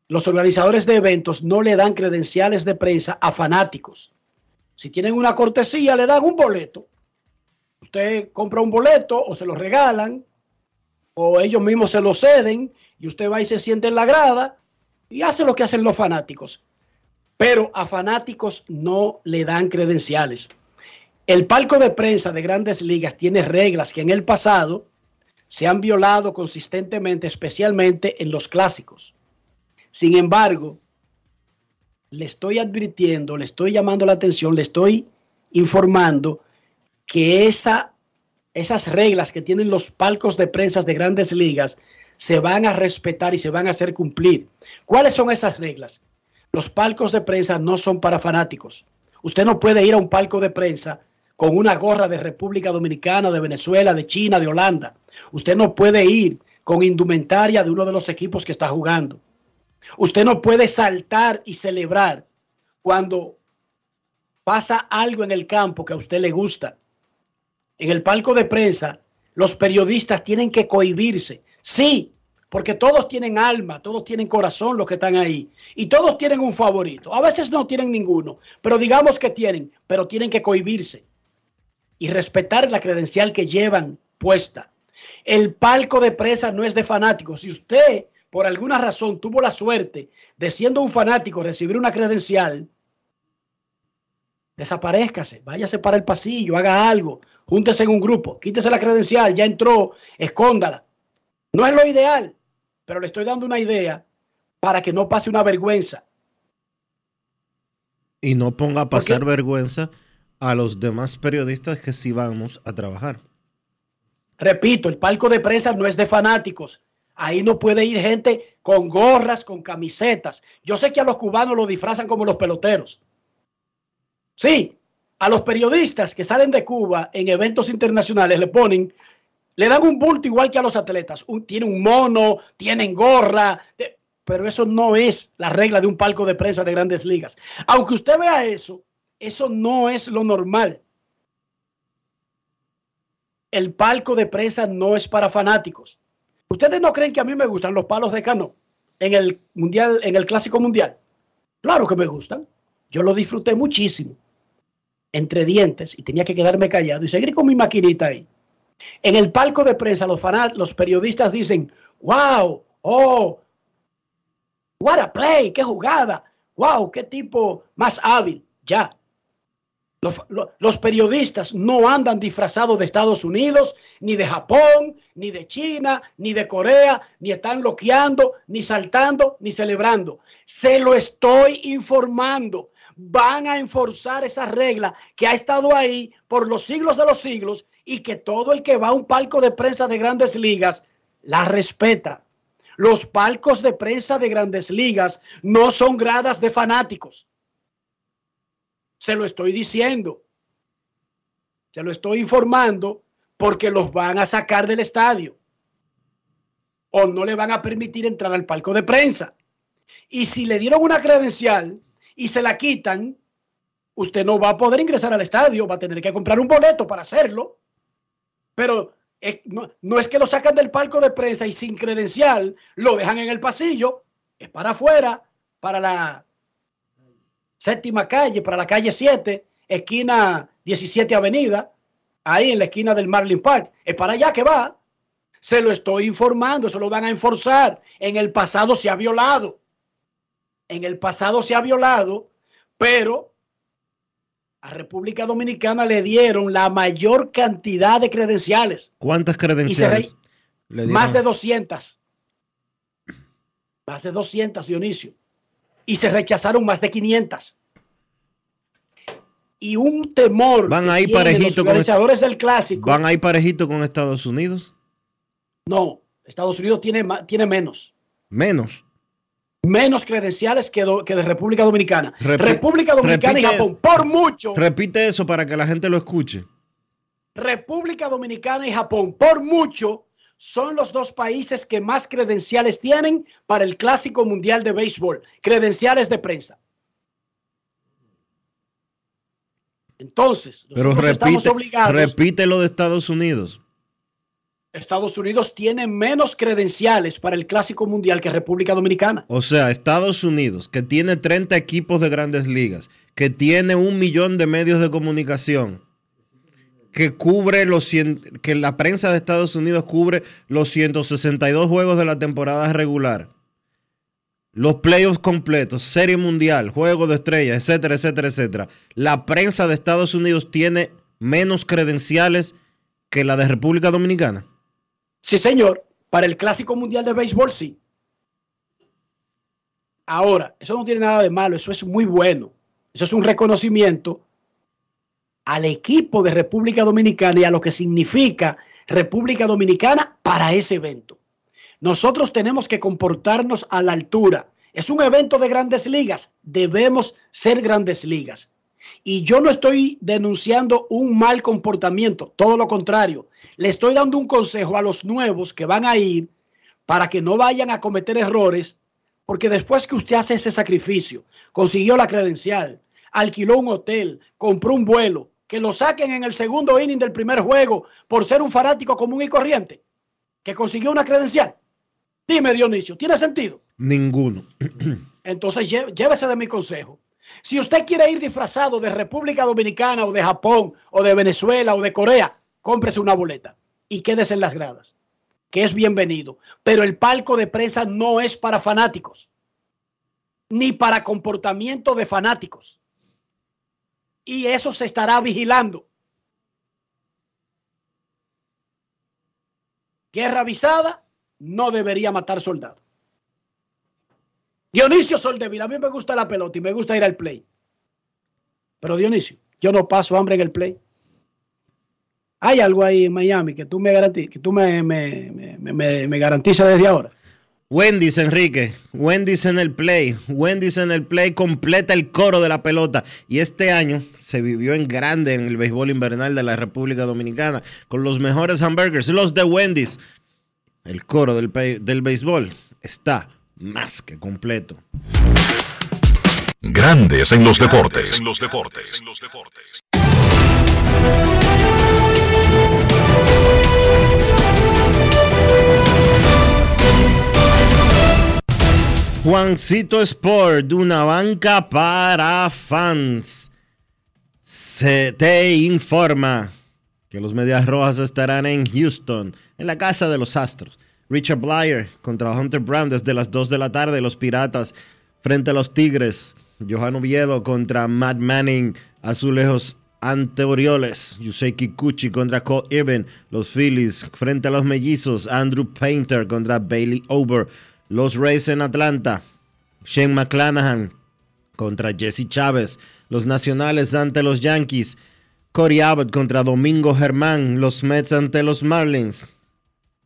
Los organizadores de eventos no le dan credenciales de prensa a fanáticos. Si tienen una cortesía, le dan un boleto. Usted compra un boleto o se lo regalan o ellos mismos se lo ceden y usted va y se siente en la grada y hace lo que hacen los fanáticos. Pero a fanáticos no le dan credenciales. El palco de prensa de grandes ligas tiene reglas que en el pasado se han violado consistentemente, especialmente en los clásicos. Sin embargo, le estoy advirtiendo, le estoy llamando la atención, le estoy informando que esa esas reglas que tienen los palcos de prensa de grandes ligas se van a respetar y se van a hacer cumplir. ¿Cuáles son esas reglas? Los palcos de prensa no son para fanáticos. Usted no puede ir a un palco de prensa con una gorra de República Dominicana, de Venezuela, de China, de Holanda. Usted no puede ir con indumentaria de uno de los equipos que está jugando. Usted no puede saltar y celebrar cuando pasa algo en el campo que a usted le gusta en el palco de prensa, los periodistas tienen que cohibirse. Sí, porque todos tienen alma, todos tienen corazón los que están ahí. Y todos tienen un favorito. A veces no tienen ninguno, pero digamos que tienen, pero tienen que cohibirse. y respetar la credencial que llevan puesta. El palco de presa no es de fanáticos. Si usted, por alguna razón, tuvo la suerte de siendo un fanático recibir una credencial, desaparezcase, váyase para el pasillo, haga algo, júntese en un grupo, quítese la credencial, ya entró, escóndala. No es lo ideal, pero le estoy dando una idea para que no pase una vergüenza. Y no ponga a pasar vergüenza a los demás periodistas que sí vamos a trabajar. Repito, el palco de prensa no es de fanáticos. Ahí no puede ir gente con gorras, con camisetas. Yo sé que a los cubanos lo disfrazan como los peloteros. Sí, a los periodistas que salen de Cuba en eventos internacionales le ponen, le dan un bulto igual que a los atletas. Un, tienen un mono, tienen gorra, pero eso no es la regla de un palco de prensa de grandes ligas. Aunque usted vea eso, eso no es lo normal. El palco de prensa no es para fanáticos. ¿Ustedes no creen que a mí me gustan los palos de cano en el mundial, en el clásico mundial? Claro que me gustan. Yo lo disfruté muchísimo. Entre dientes y tenía que quedarme callado y seguir con mi maquinita ahí. En el palco de prensa, los, fanat- los periodistas dicen, wow, oh, what a play, qué jugada, wow, qué tipo más hábil. Ya. Los, lo- los periodistas no andan disfrazados de Estados Unidos, ni de Japón, ni de China, ni de Corea, ni están loqueando, ni saltando, ni celebrando. Se lo estoy informando. Van a enforzar esa regla que ha estado ahí por los siglos de los siglos y que todo el que va a un palco de prensa de grandes ligas la respeta. Los palcos de prensa de grandes ligas no son gradas de fanáticos. Se lo estoy diciendo. Se lo estoy informando porque los van a sacar del estadio. O no le van a permitir entrar al palco de prensa. Y si le dieron una credencial y se la quitan, usted no va a poder ingresar al estadio, va a tener que comprar un boleto para hacerlo. Pero no, no es que lo sacan del palco de prensa y sin credencial lo dejan en el pasillo, es para afuera, para la séptima calle, para la calle 7, esquina 17 Avenida, ahí en la esquina del Marlin Park. Es para allá que va. Se lo estoy informando, eso lo van a enforzar. En el pasado se ha violado. En el pasado se ha violado, pero a República Dominicana le dieron la mayor cantidad de credenciales. ¿Cuántas credenciales? le dieron? Más de 200. Más de 200, Dionisio. Y se rechazaron más de 500. Y un temor Van que ahí los parejito con organizadores del clásico. ¿Van ahí parejito con Estados Unidos? No, Estados Unidos tiene, tiene menos. Menos. Menos credenciales que, do- que de República Dominicana. Repi- República Dominicana y Japón, eso. por mucho. Repite eso para que la gente lo escuche. República Dominicana y Japón, por mucho, son los dos países que más credenciales tienen para el Clásico Mundial de Béisbol. Credenciales de prensa. Entonces, Pero nosotros estamos repite, obligados. repite lo de Estados Unidos. Estados Unidos tiene menos credenciales para el Clásico Mundial que República Dominicana. O sea, Estados Unidos, que tiene 30 equipos de grandes ligas, que tiene un millón de medios de comunicación, que cubre los 100, que la prensa de Estados Unidos cubre los 162 juegos de la temporada regular, los playoffs completos, serie mundial, juego de estrellas, etcétera, etcétera, etcétera. La prensa de Estados Unidos tiene menos credenciales que la de República Dominicana. Sí, señor. Para el Clásico Mundial de Béisbol, sí. Ahora, eso no tiene nada de malo, eso es muy bueno. Eso es un reconocimiento al equipo de República Dominicana y a lo que significa República Dominicana para ese evento. Nosotros tenemos que comportarnos a la altura. Es un evento de grandes ligas, debemos ser grandes ligas. Y yo no estoy denunciando un mal comportamiento, todo lo contrario. Le estoy dando un consejo a los nuevos que van a ir para que no vayan a cometer errores, porque después que usted hace ese sacrificio, consiguió la credencial, alquiló un hotel, compró un vuelo, que lo saquen en el segundo inning del primer juego por ser un fanático común y corriente, que consiguió una credencial. Dime, Dionisio, ¿tiene sentido? Ninguno. Entonces llévese de mi consejo. Si usted quiere ir disfrazado de República Dominicana o de Japón o de Venezuela o de Corea, cómprese una boleta y quédese en las gradas, que es bienvenido. Pero el palco de prensa no es para fanáticos, ni para comportamiento de fanáticos. Y eso se estará vigilando. Guerra avisada no debería matar soldados. Dionisio Soldevila, a mí me gusta la pelota y me gusta ir al play. Pero Dionisio, yo no paso hambre en el play. Hay algo ahí en Miami que tú me garantizas desde ahora. Wendy's, Enrique. Wendy's en el play. Wendy's en el play completa el coro de la pelota. Y este año se vivió en grande en el béisbol invernal de la República Dominicana con los mejores hamburgers, los de Wendy's. El coro del, del béisbol está más que completo. Grandes en los deportes. En los deportes. En los deportes. Juancito Sport, una banca para fans. Se te informa que los Medias Rojas estarán en Houston, en la casa de los Astros. Richard Blyer contra Hunter Brown desde las 2 de la tarde. Los Piratas frente a los Tigres. Johan Oviedo contra Matt Manning. Azulejos ante Orioles. Yusei Kikuchi contra Cole Irvin. Los Phillies frente a los Mellizos. Andrew Painter contra Bailey Ober. Los Rays en Atlanta. Shane McClanahan contra Jesse Chávez. Los Nacionales ante los Yankees. Corey Abbott contra Domingo Germán. Los Mets ante los Marlins.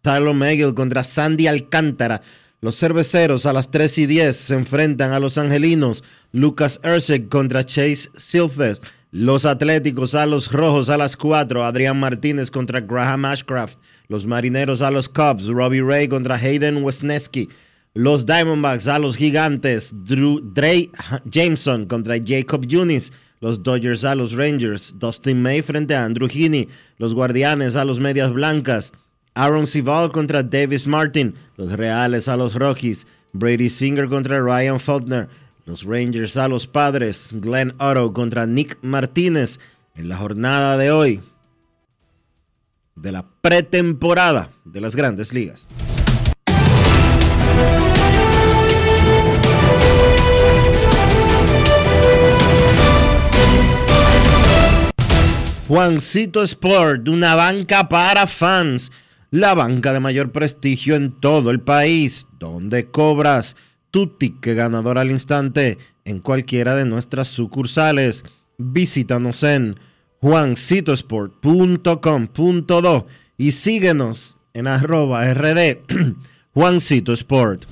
Tyler Megill contra Sandy Alcántara. Los cerveceros a las 3 y 10 se enfrentan a los angelinos. Lucas Erceg contra Chase Silver. Los atléticos a los rojos a las 4. Adrián Martínez contra Graham Ashcraft. Los marineros a los Cubs. Robbie Ray contra Hayden Wesneski. Los Diamondbacks a los gigantes. Drew, Dre Jameson contra Jacob Yunis. Los Dodgers a los Rangers. Dustin May frente a Andrew Heaney. Los Guardianes a los Medias Blancas. Aaron Sival contra Davis Martin. Los Reales a los Rockies. Brady Singer contra Ryan Faulkner. Los Rangers a los Padres. Glenn Otto contra Nick Martínez. En la jornada de hoy de la pretemporada de las grandes ligas. Juancito Sport, una banca para fans, la banca de mayor prestigio en todo el país, donde cobras tu ticket ganador al instante en cualquiera de nuestras sucursales. Visítanos en juancitosport.com.do y síguenos en arroba rd Sport.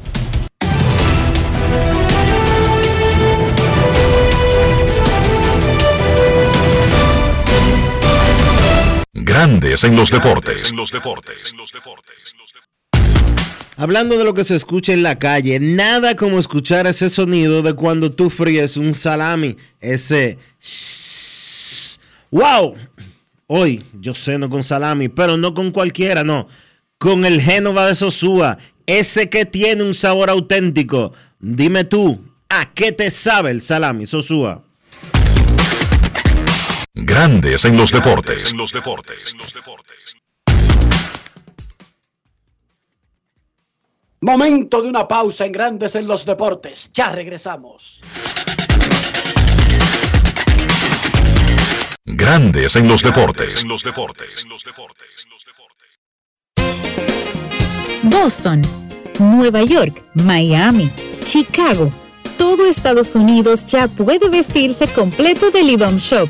Grandes en los deportes. En los deportes. Hablando de lo que se escucha en la calle, nada como escuchar ese sonido de cuando tú fríes un salami. Ese... ¡Wow! Hoy yo ceno con salami, pero no con cualquiera, no. Con el Génova de Sosúa, ese que tiene un sabor auténtico. Dime tú, ¿a qué te sabe el salami Sosúa? Grandes en los deportes. En los deportes. Momento de una pausa en Grandes en los deportes. Ya regresamos. Grandes en los deportes. En los deportes. Boston, Nueva York, Miami, Chicago. Todo Estados Unidos ya puede vestirse completo del IDOM Shop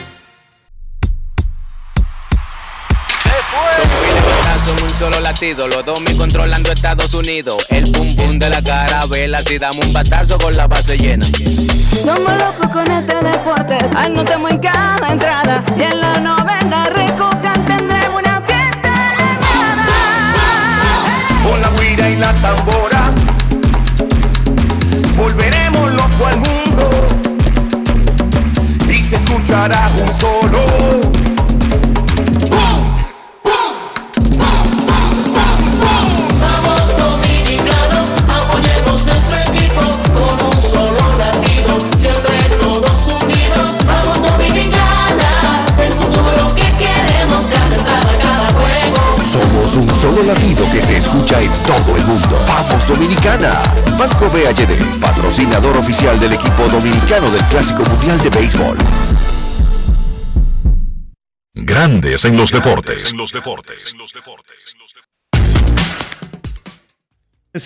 son un solo latido. Los dos me controlando Estados Unidos. El pum pum de la carabela. Si damos un batazo con la base llena. Somos locos con este deporte. Anotamos en cada entrada. Y en la novena recojan tendremos una fiesta de Con la guira y la tambora. Volveremos loco al mundo. Y se escuchará un solo latido que se escucha en todo el mundo. ¡Vamos Dominicana! Banco BHD, patrocinador oficial del equipo dominicano del Clásico Mundial de Béisbol. Grandes en los deportes.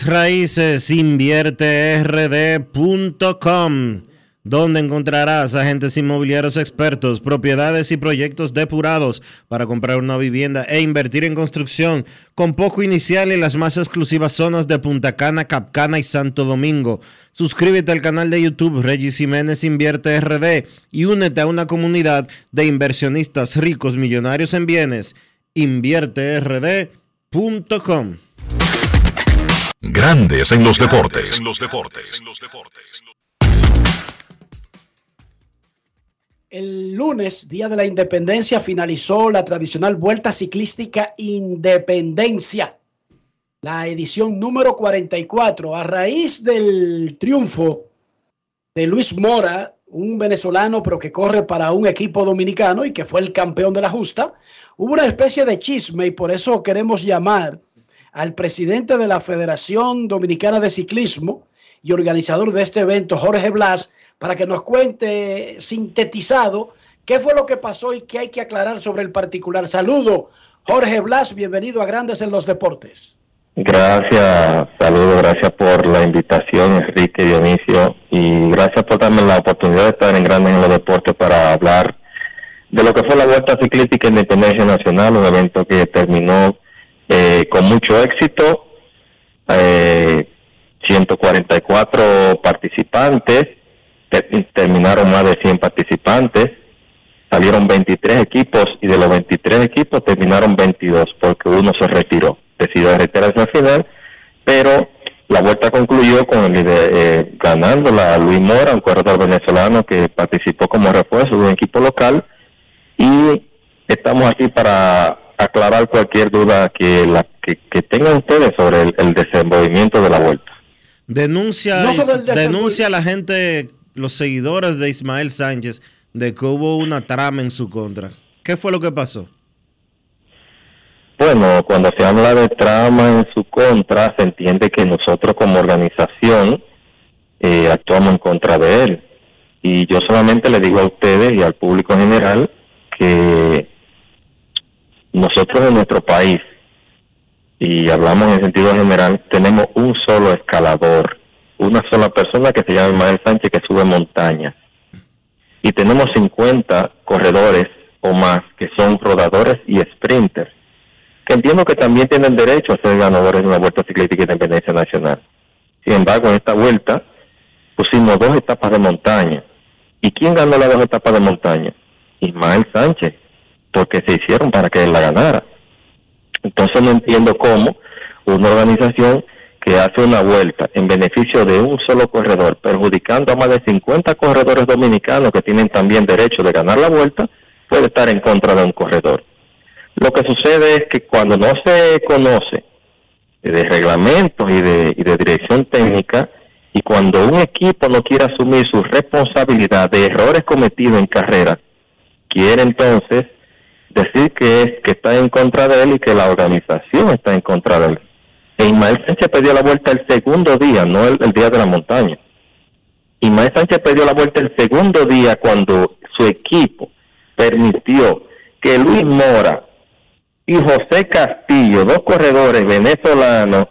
Raíces invierterd.com donde encontrarás agentes inmobiliarios expertos, propiedades y proyectos depurados para comprar una vivienda e invertir en construcción con poco inicial en las más exclusivas zonas de Punta Cana, Capcana y Santo Domingo. Suscríbete al canal de YouTube Regis Jiménez Invierte RD y únete a una comunidad de inversionistas ricos millonarios en bienes. InvierteRD.com Grandes en los deportes. El lunes, Día de la Independencia, finalizó la tradicional Vuelta Ciclística Independencia, la edición número 44. A raíz del triunfo de Luis Mora, un venezolano pero que corre para un equipo dominicano y que fue el campeón de la justa, hubo una especie de chisme y por eso queremos llamar al presidente de la Federación Dominicana de Ciclismo y organizador de este evento, Jorge Blas, para que nos cuente sintetizado qué fue lo que pasó y qué hay que aclarar sobre el particular. Saludo, Jorge Blas, bienvenido a Grandes en los Deportes. Gracias, saludo, gracias por la invitación, Enrique Dionisio, y gracias por darme la oportunidad de estar en Grandes en los Deportes para hablar de lo que fue la Vuelta Ciclística Independencia Nacional, un evento que terminó eh, con mucho éxito, eh, 144 participantes, terminaron más de 100 participantes, salieron 23 equipos y de los 23 equipos terminaron 22 porque uno se retiró, decidió retirarse al final, pero la vuelta concluyó con el eh, ganando la Luis Mora, un corredor venezolano que participó como refuerzo de un equipo local. Y estamos aquí para aclarar cualquier duda que la que, tengan ustedes sobre el, desenvolvimiento de la vuelta. Denuncia, denuncia a la gente los seguidores de Ismael Sánchez de que hubo una trama en su contra. ¿Qué fue lo que pasó? Bueno, cuando se habla de trama en su contra, se entiende que nosotros como organización eh, actuamos en contra de él. Y yo solamente le digo a ustedes y al público en general que nosotros en nuestro país, y hablamos en sentido general, tenemos un solo escalador una sola persona que se llama Ismael Sánchez que sube montañas. Y tenemos 50 corredores o más que son rodadores y sprinters, que entiendo que también tienen derecho a ser ganadores de una vuelta ciclística de independencia nacional. Sin embargo, en esta vuelta pusimos dos etapas de montaña. ¿Y quién ganó las dos etapas de montaña? Ismael Sánchez, porque se hicieron para que él la ganara. Entonces no entiendo cómo una organización que hace una vuelta en beneficio de un solo corredor, perjudicando a más de 50 corredores dominicanos que tienen también derecho de ganar la vuelta, puede estar en contra de un corredor. Lo que sucede es que cuando no se conoce de reglamentos y de, y de dirección técnica, y cuando un equipo no quiere asumir su responsabilidad de errores cometidos en carrera, quiere entonces decir que es que está en contra de él y que la organización está en contra de él. Ismael Sánchez perdió la vuelta el segundo día, no el, día de la montaña. Ismael Sánchez perdió la vuelta el segundo día cuando su equipo permitió que Luis Mora y José Castillo, dos corredores venezolanos,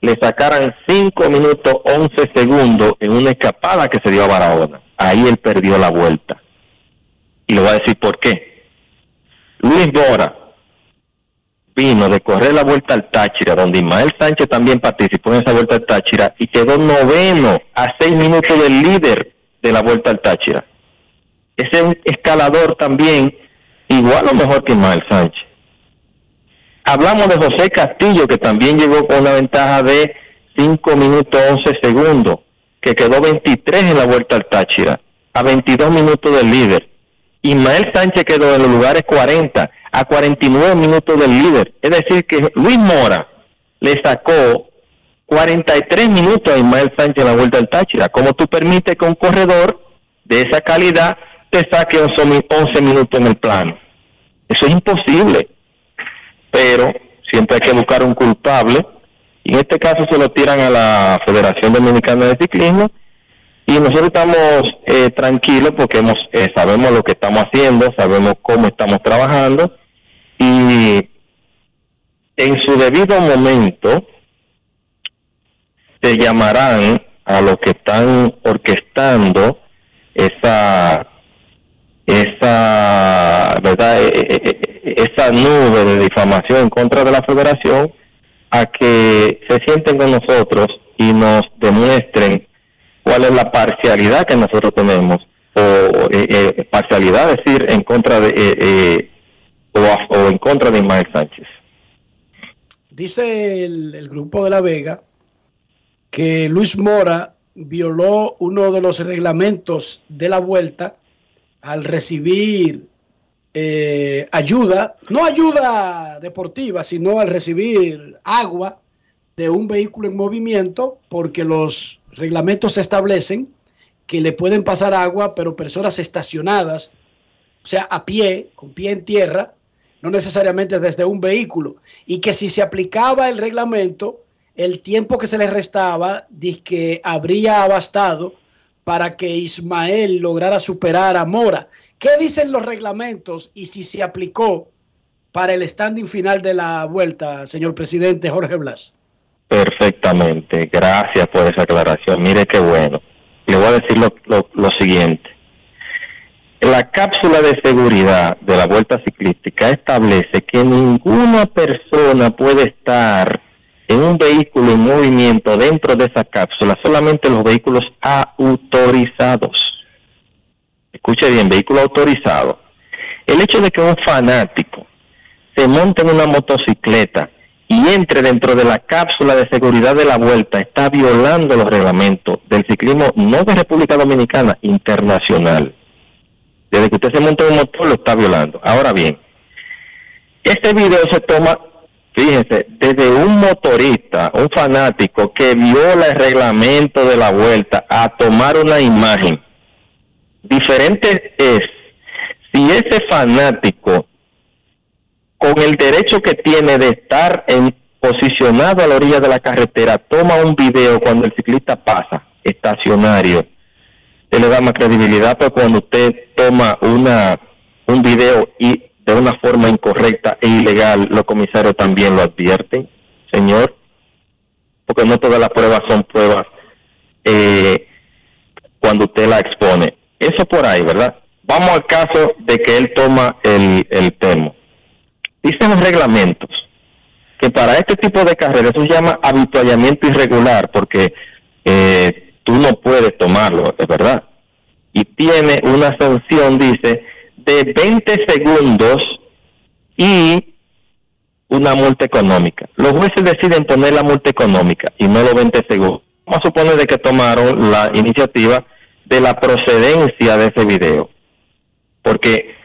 le sacaran 5 minutos 11 segundos en una escapada que se dio a Barahona. Ahí él perdió la vuelta. Y le voy a decir por qué. Luis Mora vino de correr la vuelta al Táchira, donde Ismael Sánchez también participó en esa vuelta al Táchira y quedó noveno a seis minutos del líder de la vuelta al Táchira. Ese escalador también igual o mejor que Ismael Sánchez. Hablamos de José Castillo, que también llegó con una ventaja de 5 minutos 11 segundos, que quedó 23 en la vuelta al Táchira, a 22 minutos del líder. Ismael Sánchez quedó en los lugares 40 a 49 minutos del líder. Es decir, que Luis Mora le sacó 43 minutos a Ismael Sánchez en la vuelta del Táchira. ¿Cómo tú permites que un corredor de esa calidad te saque 11 minutos en el plano? Eso es imposible. Pero siempre hay que buscar un culpable. Y en este caso se lo tiran a la Federación Dominicana de Ciclismo. Y nosotros estamos eh, tranquilos porque hemos, eh, sabemos lo que estamos haciendo, sabemos cómo estamos trabajando. Y en su debido momento se llamarán a los que están orquestando esa esa verdad E- e- e- esa nube de difamación en contra de la federación a que se sienten con nosotros y nos demuestren cuál es la parcialidad que nosotros tenemos o eh, eh, parcialidad decir en contra de eh, o, o en contra de Ismael Sánchez. Dice el, grupo de La Vega que Luis Mora violó uno de los reglamentos de la vuelta al recibir ayuda, no ayuda deportiva, sino al recibir agua de un vehículo en movimiento, porque los reglamentos establecen que le pueden pasar agua, pero personas estacionadas, o sea, a pie, con pie en tierra, no necesariamente desde un vehículo, y que si se aplicaba el reglamento, el tiempo que se le restaba, que habría abastado para que Ismael lograra superar a Mora. ¿Qué dicen los reglamentos y si se aplicó para el standing final de la vuelta, señor presidente Jorge Blas? Perfectamente, gracias por esa aclaración. Mire qué bueno. Le voy a decir lo, siguiente. La cápsula de seguridad de la vuelta ciclística establece que ninguna persona puede estar en un vehículo en movimiento dentro de esa cápsula, solamente los vehículos autorizados. Escuche bien, vehículo autorizado. El hecho de que un fanático se monte en una motocicleta y entre dentro de la cápsula de seguridad de la vuelta está violando los reglamentos del ciclismo no de República Dominicana, internacional. Desde que usted se monta un motor lo está violando. Ahora bien, este video se toma, fíjense, desde un motorista, un fanático que viola el reglamento de la vuelta a tomar una imagen. Diferente es si ese fanático con el derecho que tiene de estar en, posicionado a la orilla de la carretera, toma un video cuando el ciclista pasa, estacionario, se le da más credibilidad, pero cuando usted toma una un video y de una forma incorrecta e ilegal, los comisarios también lo advierten, señor, porque no todas las pruebas son pruebas eh, cuando usted la expone. Eso por ahí, ¿verdad? Vamos al caso de que él toma el, el termo. Dicen los reglamentos que para este tipo de carreras se llama habituallamiento irregular porque eh, tú no puedes tomarlo, es verdad. Y tiene una sanción, dice, de 20 segundos y una multa económica. Los jueces deciden poner la multa económica y no los 20 segundos. Vamos a suponer de que tomaron la iniciativa de la procedencia de ese video. Porque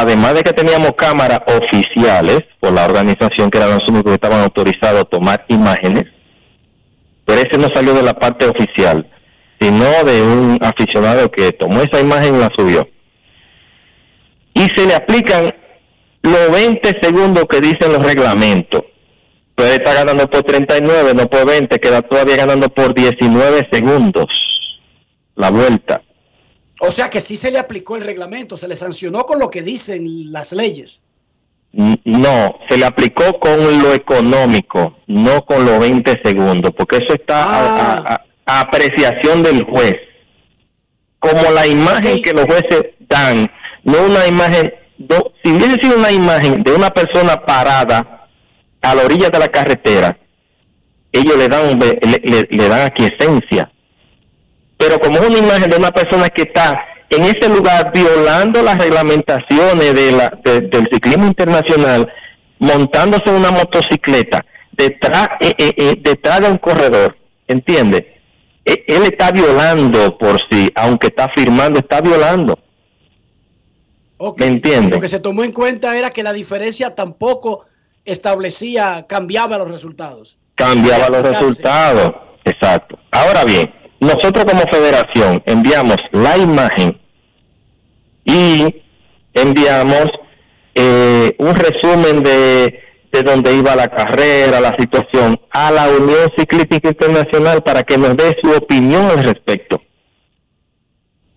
además de que teníamos cámaras oficiales por la organización que eran los únicos que estaban autorizados a tomar imágenes, pero ese no salió de la parte oficial, sino de un aficionado que tomó esa imagen y la subió. Y se le aplican los 20 segundos que dicen los reglamentos. Pero está ganando por 39, no por 20, queda todavía ganando por 19 segundos la vuelta. O sea que sí se le aplicó el reglamento, se le sancionó con lo que dicen las leyes. No, se le aplicó con lo económico, no con los 20 segundos, porque eso está a, a- a- a apreciación del juez. Como la imagen que los jueces dan, no una imagen, no- si hubiese sido una imagen de una persona parada a la orilla de la carretera, ellos le dan, le, le- le dan aquiescencia. Pero como es una imagen de una persona que está en ese lugar violando las reglamentaciones de la, de- del ciclismo internacional, montándose en una motocicleta detrás, eh, eh, eh, detrás de un corredor, ¿entiende? E- Él está violando por sí, aunque está firmando, está violando. Ok. ¿Me entiende? Lo que se tomó en cuenta era que la diferencia tampoco establecía, cambiaba los resultados. cambiaba los resultados. Exacto. Ahora bien, nosotros como federación enviamos la imagen y enviamos eh, un resumen de, de dónde iba la carrera, la situación, a la Unión Ciclística Internacional para que nos dé su opinión al respecto.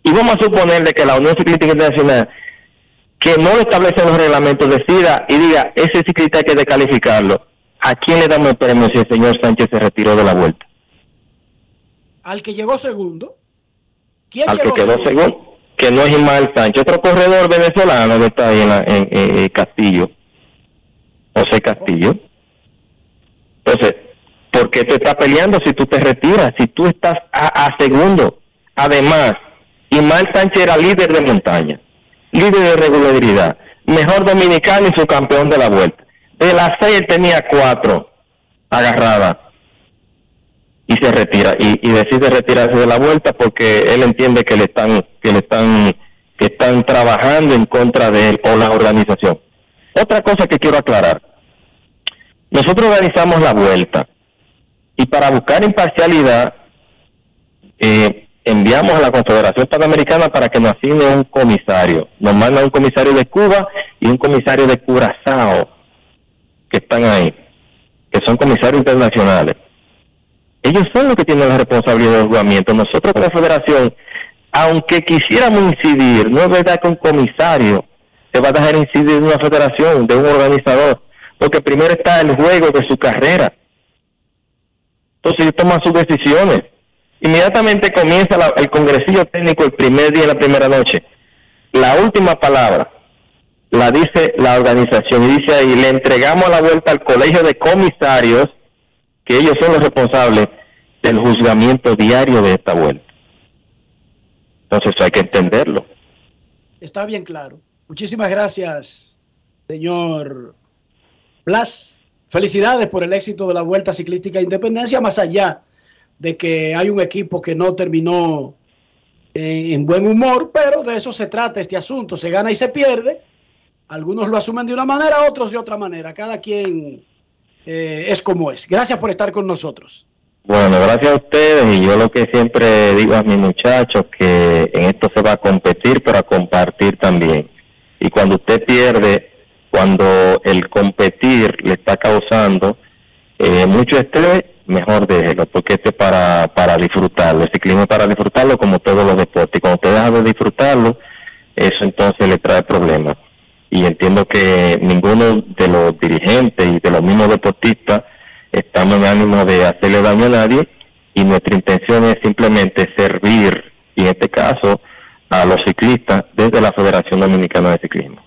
Y vamos a suponer de que la Unión Ciclística Internacional, que no establece los reglamentos, decida y diga, ese ciclista hay que descalificarlo. ¿A quién le damos el premio si el señor Sánchez se retiró de la vuelta? Al que llegó segundo. ¿Quién Al que quedó segundo, que no es Ismael Sánchez, otro corredor venezolano que está ahí en, la- en- en- en Castillo, José Castillo. Entonces, ¿por qué te está peleando si tú te retiras? Si tú estás a, a segundo. Además, Ismael Sánchez era líder de montaña, líder de regularidad, mejor dominicano y su campeón de la vuelta. De las seis tenía cuatro agarradas y se retira y, decide retirarse de la vuelta porque él entiende que le están que le están que están trabajando en contra de él o la organización. Otra cosa que quiero aclarar. Nosotros organizamos la vuelta y para buscar imparcialidad eh, enviamos a la Confederación Panamericana para que nos asigne un comisario. Nos manda un comisario de Cuba y un comisario de Curazao que están ahí, que son comisarios internacionales. Ellos son los que tienen la responsabilidad del juzgamiento. Nosotros como federación, aunque quisiéramos incidir, no es verdad que un comisario se va a dejar incidir en una federación, de un organizador, porque primero está el juego de su carrera. Entonces ellos toman sus decisiones. Inmediatamente comienza la- el congresillo técnico el primer día, la primera noche. La última palabra la dice la organización y dice ahí, le entregamos la vuelta al colegio de comisarios, que ellos son los responsables del juzgamiento diario de esta vuelta. Entonces hay que entenderlo. Está bien claro. Muchísimas gracias, señor Blas. Felicidades por el éxito de la Vuelta Ciclística de Independencia, más allá de que hay un equipo que no terminó eh, en buen humor, pero de eso se trata este asunto. Se gana y se pierde. Algunos lo asumen de una manera, otros de otra manera. Cada quien eh, es como es. Gracias por estar con nosotros. Bueno, gracias a ustedes y yo lo que siempre digo a mis muchachos que en esto se va a competir, pero a compartir también. Y cuando usted pierde, cuando el competir le está causando eh, mucho estrés, mejor déjelo, porque este es para, para disfrutarlo. El ciclismo es para disfrutarlo como todos los deportes. Y cuando usted deja de disfrutarlo, eso entonces le trae problemas. Y entiendo que ninguno de los dirigentes y de los mismos deportistas estamos en ánimo de hacerle daño a nadie y nuestra intención es simplemente servir, y en este caso, a los ciclistas desde la Federación Dominicana de Ciclismo.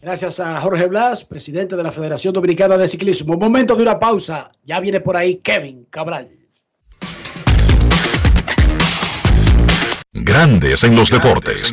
Gracias a Jorge Blas, presidente de la Federación Dominicana de Ciclismo. Momento de una pausa. Ya viene por ahí Kevin Cabral. Grandes en los deportes.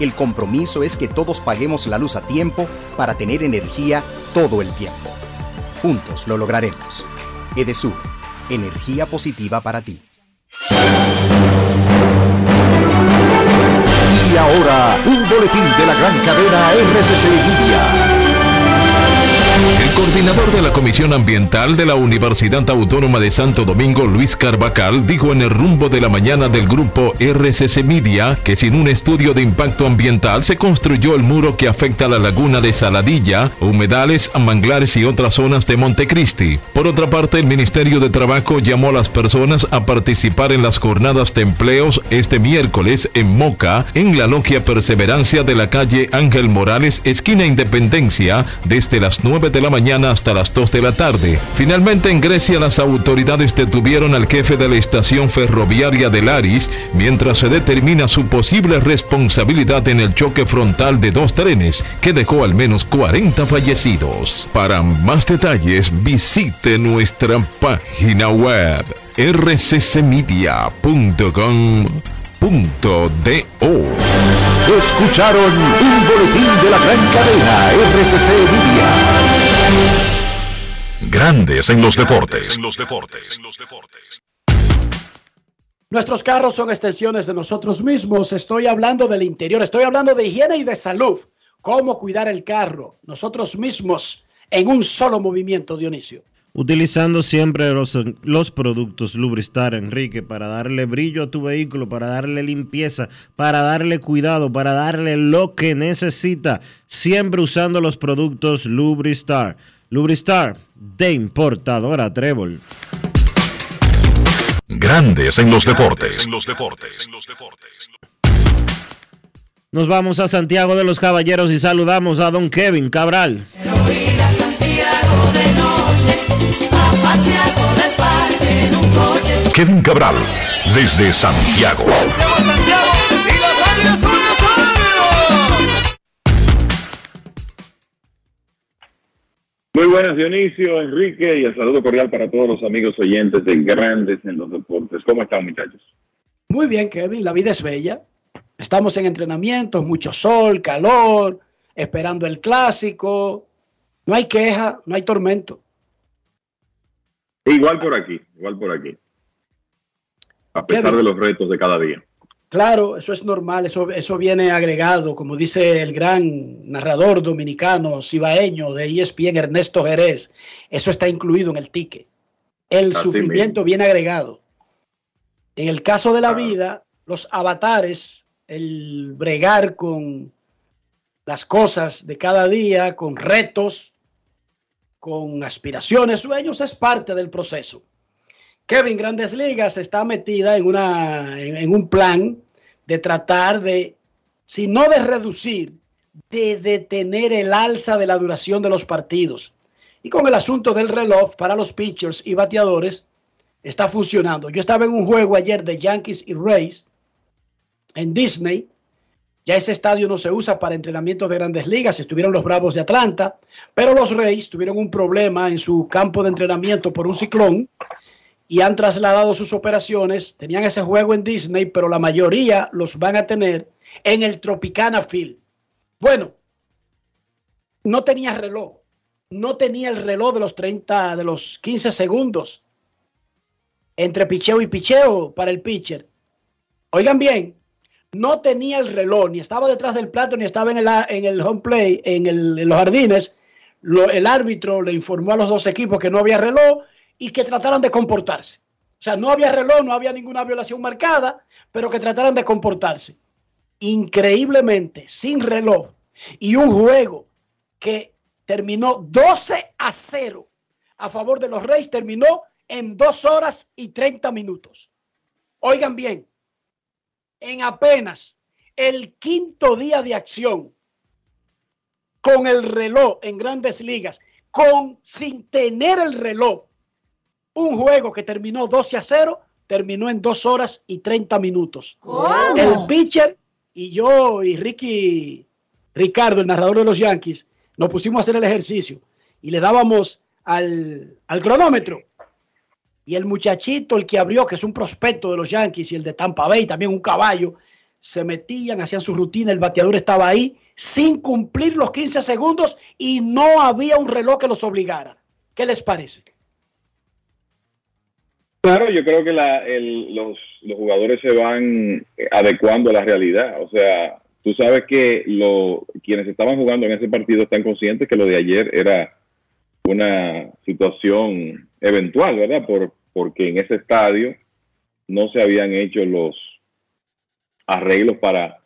El compromiso es que todos paguemos la luz a tiempo para tener energía todo el tiempo. Juntos lo lograremos. Edesur, energía positiva para ti. Y ahora, un boletín de la gran cadena RCC Libia. El coordinador de la Comisión Ambiental de la Universidad Autónoma de Santo Domingo, Luis Carvacal, dijo en el rumbo de la mañana del grupo RCC Media que sin un estudio de impacto ambiental se construyó el muro que afecta a la laguna de Saladilla, humedales, manglares y otras zonas de Montecristi. Por otra parte, el Ministerio de Trabajo llamó a las personas a participar en las jornadas de empleos este miércoles en Moca, en la logia Perseverancia de la calle Ángel Morales, esquina Independencia, desde las 9 de la mañana hasta las 2 de la tarde. Finalmente en Grecia las autoridades detuvieron al jefe de la estación ferroviaria de Laris mientras se determina su posible responsabilidad en el choque frontal de dos trenes que dejó al menos 40 fallecidos. Para más detalles visite nuestra página web rccmedia.com.do. Escucharon un boletín de la gran cadena RCC Media. Grandes en los deportes. Nuestros carros son extensiones de nosotros mismos. Estoy hablando del interior, estoy hablando de higiene y de salud. Cómo cuidar el carro, nosotros mismos, en un solo movimiento, Dionisio. Utilizando siempre los, los, productos Lubristar, Enrique, para darle brillo a tu vehículo, para darle limpieza, para darle cuidado, para darle lo que necesita. Siempre usando los productos Lubristar. Lubristar, de importadora Trébol. Grandes en los deportes. En los deportes. Nos vamos a Santiago de los Caballeros y saludamos a don Kevin Cabral. Kevin Cabral, desde Santiago. Muy buenas, Dionisio, Enrique, y el saludo cordial para todos los amigos oyentes de Grandes en los Deportes. ¿Cómo están, muchachos? Muy bien, Kevin, la vida es bella. Estamos en entrenamiento, mucho sol, calor, esperando el clásico. No hay queja, no hay tormento. Igual por aquí, igual por aquí. A pesar Kevin, de los retos de cada día. Claro, eso es normal, eso, eso viene agregado, como dice el gran narrador dominicano cibaeño de ESPN, Ernesto Jerez, eso está incluido en el ticket. El Así sufrimiento mismo. viene agregado. En el caso de la vida, los avatares, el bregar con las cosas de cada día, con retos, con aspiraciones, sueños, es parte del proceso. Kevin Grandes Ligas está metida en, una, en, en, un plan de tratar de, si no de reducir, de detener el alza de la duración de los partidos. Y con el asunto del reloj para los pitchers y bateadores, está funcionando. Yo estaba en un juego ayer de Yankees y Rays en Disney. Ya ese estadio no se usa para entrenamientos de grandes ligas. Estuvieron los Bravos de Atlanta, pero los Rays tuvieron un problema en su campo de entrenamiento por un ciclón y han trasladado sus operaciones. Tenían ese juego en Disney, pero la mayoría los van a tener en el Tropicana Field. Bueno, no tenía reloj. No tenía el reloj de los 30, de los 15 segundos entre picheo y picheo para el pitcher. Oigan bien, no tenía el reloj, ni estaba detrás del plato, ni estaba en el, en el home play, en, el, en los jardines. Lo, el árbitro le informó a los dos equipos que no había reloj y que trataran de comportarse. O sea, no había reloj, no había ninguna violación marcada, pero que trataran de comportarse. Increíblemente, sin reloj y un juego que terminó 12 a 0 a favor de los Reyes, terminó en 2 horas y 30 minutos. Oigan bien, en apenas el quinto día de acción con el reloj en grandes ligas, con sin tener el reloj, un juego que terminó 12 a 0, terminó en 2 horas y 30 minutos. ¿Cómo? El pitcher y yo y Ricky Ricardo, el narrador de los Yankees, nos pusimos a hacer el ejercicio y le dábamos al, al cronómetro. Y el muchachito, el que abrió, que es un prospecto de los Yankees, y el de Tampa Bay, también un caballo, se metían, hacían su rutina, el bateador estaba ahí sin cumplir los 15 segundos y no había un reloj que los obligara. ¿Qué les parece? Claro, yo creo que la, el, los, los, jugadores se van adecuando a la realidad. O sea, tú sabes que lo, quienes estaban jugando en ese partido están conscientes que lo de ayer era una situación eventual, ¿verdad? Por, porque en ese estadio no se habían hecho los arreglos para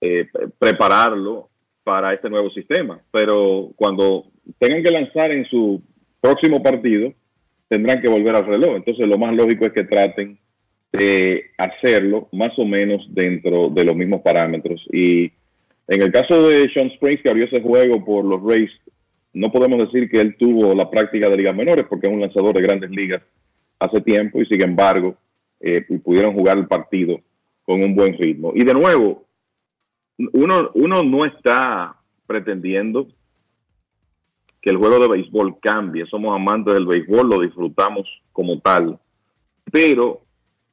eh, prepararlo para este nuevo sistema. Pero cuando tengan que lanzar en su próximo partido, tendrán que volver al reloj. Entonces lo más lógico es que traten de hacerlo más o menos dentro de los mismos parámetros. Y en el caso de Sean Springs, que abrió ese juego por los Rays, no podemos decir que él tuvo la práctica de ligas menores porque es un lanzador de grandes ligas hace tiempo y sin embargo eh, pudieron jugar el partido con un buen ritmo. Y de nuevo, uno, uno no está pretendiendo que el juego de béisbol cambie. Somos amantes del béisbol, lo disfrutamos como tal, pero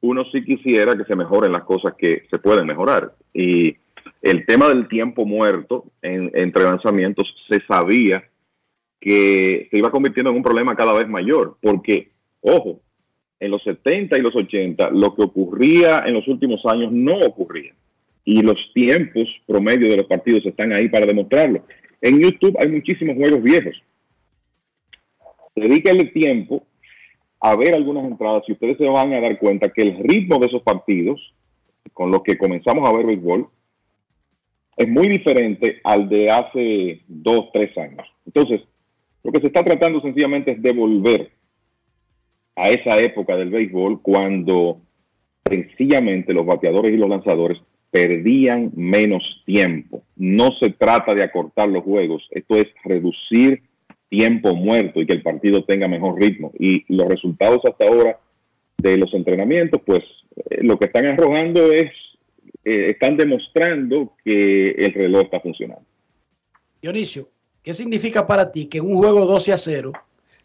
uno sí quisiera que se mejoren las cosas que se pueden mejorar. Y el tema del tiempo muerto en, entre lanzamientos se sabía que se iba convirtiendo en un problema cada vez mayor, porque, ojo, en los 70 y los 80, lo que ocurría en los últimos años no ocurría. Y los tiempos promedio de los partidos están ahí para demostrarlo. En YouTube hay muchísimos juegos viejos. Dedíquenle tiempo a ver algunas entradas y ustedes se van a dar cuenta que el ritmo de esos partidos, con los que comenzamos a ver béisbol, es muy diferente al de hace dos, tres años. Entonces, lo que se está tratando sencillamente es de volver a esa época del béisbol cuando sencillamente los bateadores y los lanzadores perdían menos tiempo. No se trata de acortar los juegos, esto es reducir tiempo muerto y que el partido tenga mejor ritmo. Y los resultados hasta ahora de los entrenamientos, pues eh, lo que están arrojando es, eh, están demostrando que el reloj está funcionando. Dionisio, ¿qué significa para ti que un juego 12 a 0,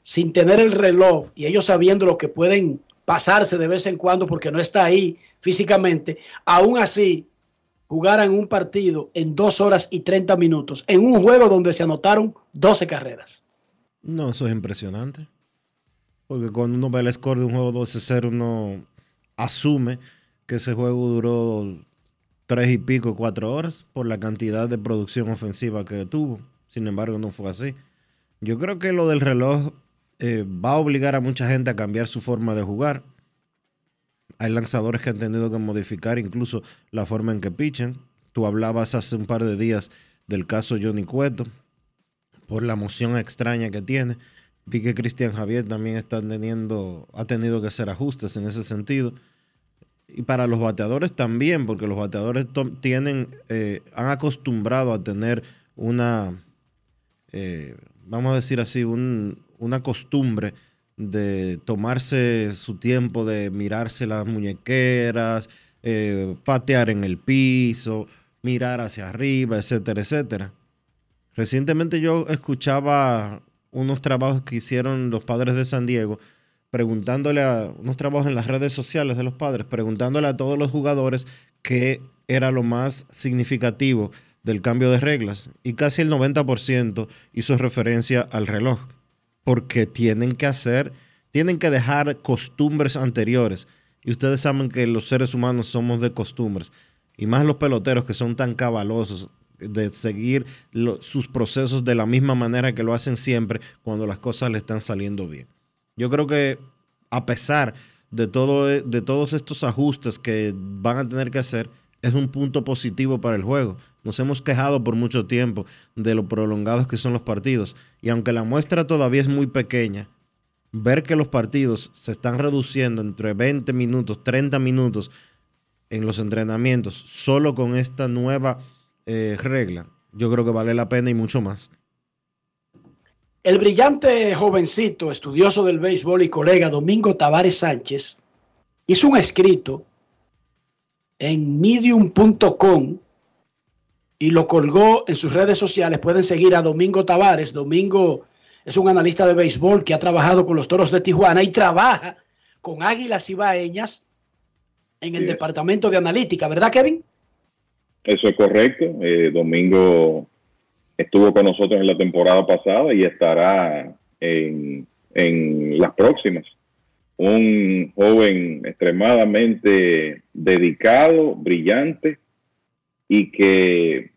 sin tener el reloj y ellos sabiendo lo que pueden pasarse de vez en cuando porque no está ahí físicamente, aún así jugaran un partido en dos horas y 30 minutos, en un juego donde se anotaron 12 carreras? No, eso es impresionante. Porque cuando uno ve el score de un juego 12-0, uno asume que ese juego duró tres y pico, cuatro horas por la cantidad de producción ofensiva que tuvo. Sin embargo, no fue así. Yo creo que lo del reloj eh, va a obligar a mucha gente a cambiar su forma de jugar. Hay lanzadores que han tenido que modificar incluso la forma en que pichan. Tú hablabas hace un par de días del caso Johnny Cueto, por la emoción extraña que tiene. Vi que Cristian Javier también está teniendo, ha tenido que hacer ajustes en ese sentido. Y para los bateadores también, porque los bateadores tienen, eh, han acostumbrado a tener una, eh, vamos a decir así, una costumbre de tomarse su tiempo, de mirarse las muñequeras, eh, patear en el piso, mirar hacia arriba, etcétera, etcétera. Recientemente yo escuchaba unos trabajos que hicieron los padres de San Diego, preguntándole a unos trabajos en las redes sociales de los padres, preguntándole a todos los jugadores qué era lo más significativo del cambio de reglas. Y casi el 90% hizo referencia al reloj, porque tienen que hacer, tienen que dejar costumbres anteriores. Y ustedes saben que los seres humanos somos de costumbres. Y más los peloteros que son tan cabalosos de seguir sus procesos de la misma manera que lo hacen siempre cuando las cosas le están saliendo bien. Yo creo que a pesar de, todo, de todos estos ajustes que van a tener que hacer, es un punto positivo para el juego. Nos hemos quejado por mucho tiempo de lo prolongados que son los partidos. Y aunque la muestra todavía es muy pequeña, ver que los partidos se están reduciendo entre 20 minutos, 30 minutos en los entrenamientos, solo con esta nueva eh, regla, yo creo que vale la pena y mucho más. El brillante jovencito, estudioso del béisbol y colega Domingo Tavares Sánchez, hizo un escrito en medium.com y lo colgó en sus redes sociales. Pueden seguir a Domingo Tavares. Domingo es un analista de béisbol que ha trabajado con los Toros de Tijuana y trabaja con Águilas Ibaeñas en el departamento de analítica, ¿verdad, Kevin? Eso es correcto. Eh, Domingo estuvo con nosotros en la temporada pasada y estará en, las próximas. Un joven extremadamente dedicado, brillante y que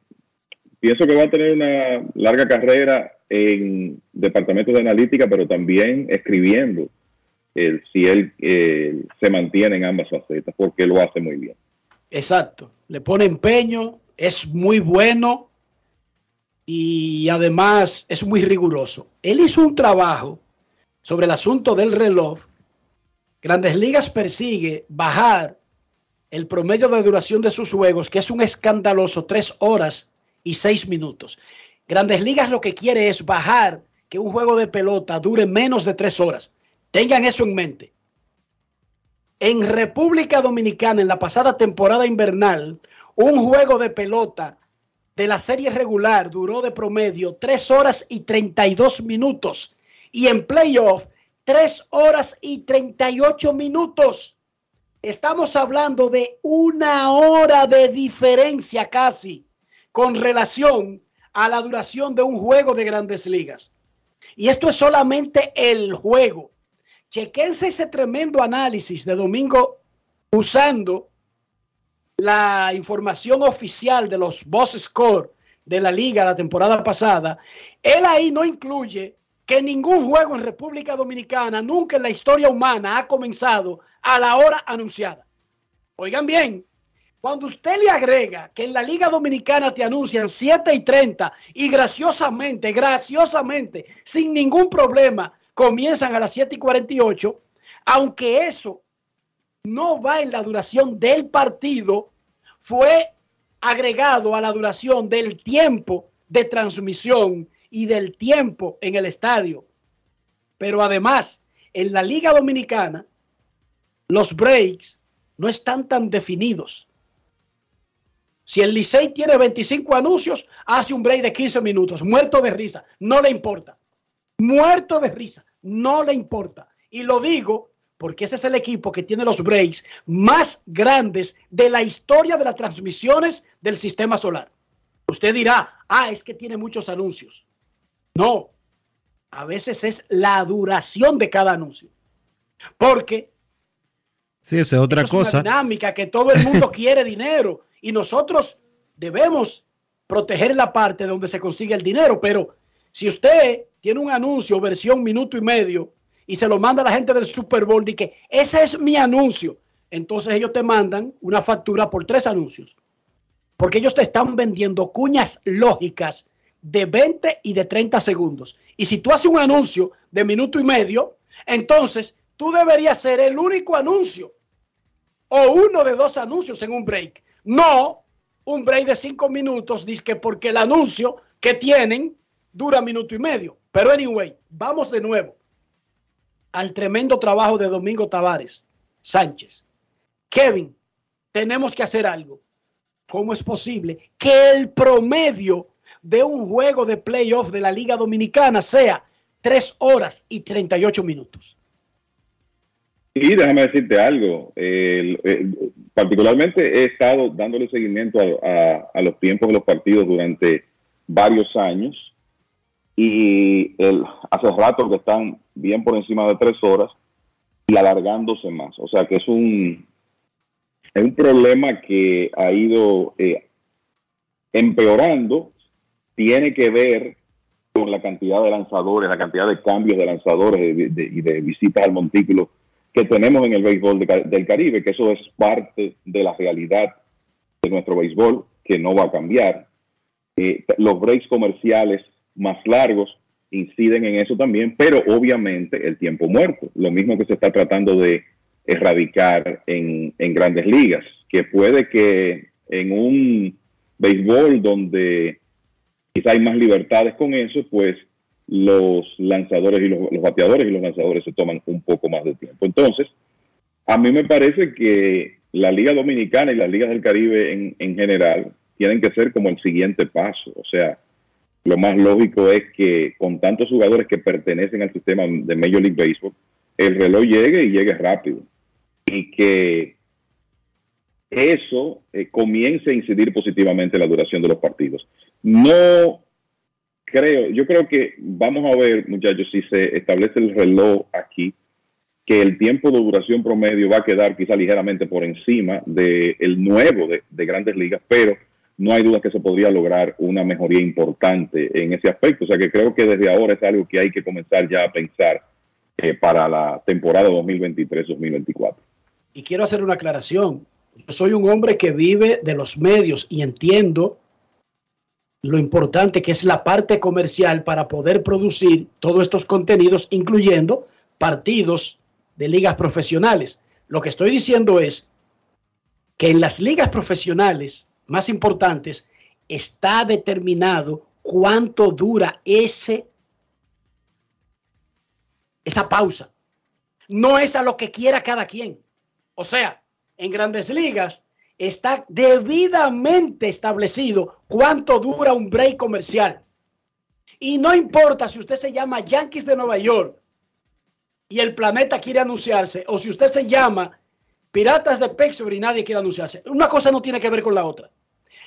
pienso que va a tener una larga carrera en departamentos de analítica, pero también escribiendo, si él se mantiene en ambas facetas, porque lo hace muy bien. Exacto, le pone empeño, es muy bueno y además es muy riguroso. Él hizo un trabajo sobre el asunto del reloj. Grandes Ligas persigue bajar el promedio de duración de sus juegos, que es un escandaloso tres horas y seis minutos. Grandes Ligas lo que quiere es bajar que un juego de pelota dure menos de tres horas. Tengan eso en mente. En República Dominicana, en la pasada temporada invernal, un juego de pelota de la serie regular duró de promedio 3 horas y 32 minutos. Y en playoff, 3 horas y 38 minutos. Estamos hablando de una hora de diferencia casi con relación a la duración de un juego de grandes ligas. Y esto es solamente el juego. Chequense ese tremendo análisis de domingo usando la información oficial de los boss score de la liga la temporada pasada. Él ahí no incluye que ningún juego en República Dominicana nunca en la historia humana ha comenzado a la hora anunciada. Oigan bien, cuando usted le agrega que en la Liga Dominicana te anuncian 7 y 30 y graciosamente, graciosamente, sin ningún problema, comienzan a las 7 y 48, aunque eso no va en la duración del partido, fue agregado a la duración del tiempo de transmisión y del tiempo en el estadio. Pero además, en la Liga Dominicana, los breaks no están tan definidos. Si el Licey tiene 25 anuncios, hace un break de 15 minutos, muerto de risa, no le importa. Muerto de risa, no le importa. Y lo digo porque ese es el equipo que tiene los breaks más grandes de la historia de las transmisiones del sistema solar. Usted dirá, ah, es que tiene muchos anuncios. No, a veces es la duración de cada anuncio. Porque sí, esa es otra cosa. una dinámica que todo el mundo quiere dinero y nosotros debemos proteger la parte donde se consigue el dinero, pero si usted tiene un anuncio versión minuto y medio y se lo manda a la gente del Super Bowl y que ese es mi anuncio, entonces ellos te mandan una factura por tres anuncios. Porque ellos te están vendiendo cuñas lógicas de 20 y de 30 segundos. Y si tú haces un anuncio de minuto y medio, entonces tú deberías ser el único anuncio o uno de dos anuncios en un break. No un break de cinco minutos, dice porque el anuncio que tienen dura minuto y medio. Pero anyway, vamos de nuevo al tremendo trabajo de Domingo Tavares Sánchez. Kevin, tenemos que hacer algo. ¿Cómo es posible que el promedio de un juego de playoff de la Liga Dominicana sea tres horas y 38 minutos? Y déjame decirte algo. particularmente he estado dándole seguimiento a, los tiempos de los partidos durante varios años y el, hace rato que están bien por encima de tres horas y alargándose más. O sea que es un, es un problema que ha ido eh, empeorando. Tiene que ver con la cantidad de lanzadores, la cantidad de cambios de lanzadores y de, visitas al montículo que tenemos en el béisbol del Caribe, que eso es parte de la realidad de nuestro béisbol, que no va a cambiar. Eh, los breaks comerciales más largos inciden en eso también, pero obviamente el tiempo muerto, lo mismo que se está tratando de erradicar en, en grandes ligas, que puede que en un béisbol donde quizá hay más libertades con eso, pues los lanzadores y los, bateadores y los lanzadores se toman un poco más de tiempo. Entonces, a mí me parece que la Liga Dominicana y las ligas del Caribe en, en general tienen que ser como el siguiente paso. O sea, lo más lógico es que con tantos jugadores que pertenecen al sistema de Major League Baseball, el reloj llegue y llegue rápido. Y que eso eh, comience a incidir positivamente en la duración de los partidos. No creo, yo creo que vamos a ver, muchachos, si se establece el reloj aquí, que el tiempo de duración promedio va a quedar quizá ligeramente por encima del nuevo de, de, grandes ligas, pero no hay duda que se podría lograr una mejoría importante en ese aspecto. O sea que creo que desde ahora es algo que hay que comenzar ya a pensar eh, para la temporada 2023-2024. Y quiero hacer una aclaración. Yo soy un hombre que vive de los medios y entiendo lo importante que es la parte comercial para poder producir todos estos contenidos, incluyendo partidos de ligas profesionales. Lo que estoy diciendo es que en las ligas profesionales más importantes está determinado cuánto dura ese esa pausa. No es a lo que quiera cada quien. O sea, en grandes ligas está debidamente establecido cuánto dura un break comercial. Y no importa si usted se llama Yankees de Nueva York y el planeta quiere anunciarse, o si usted se llama Piratas de Pittsburgh y nadie quiere anunciarse. Una cosa no tiene que ver con la otra.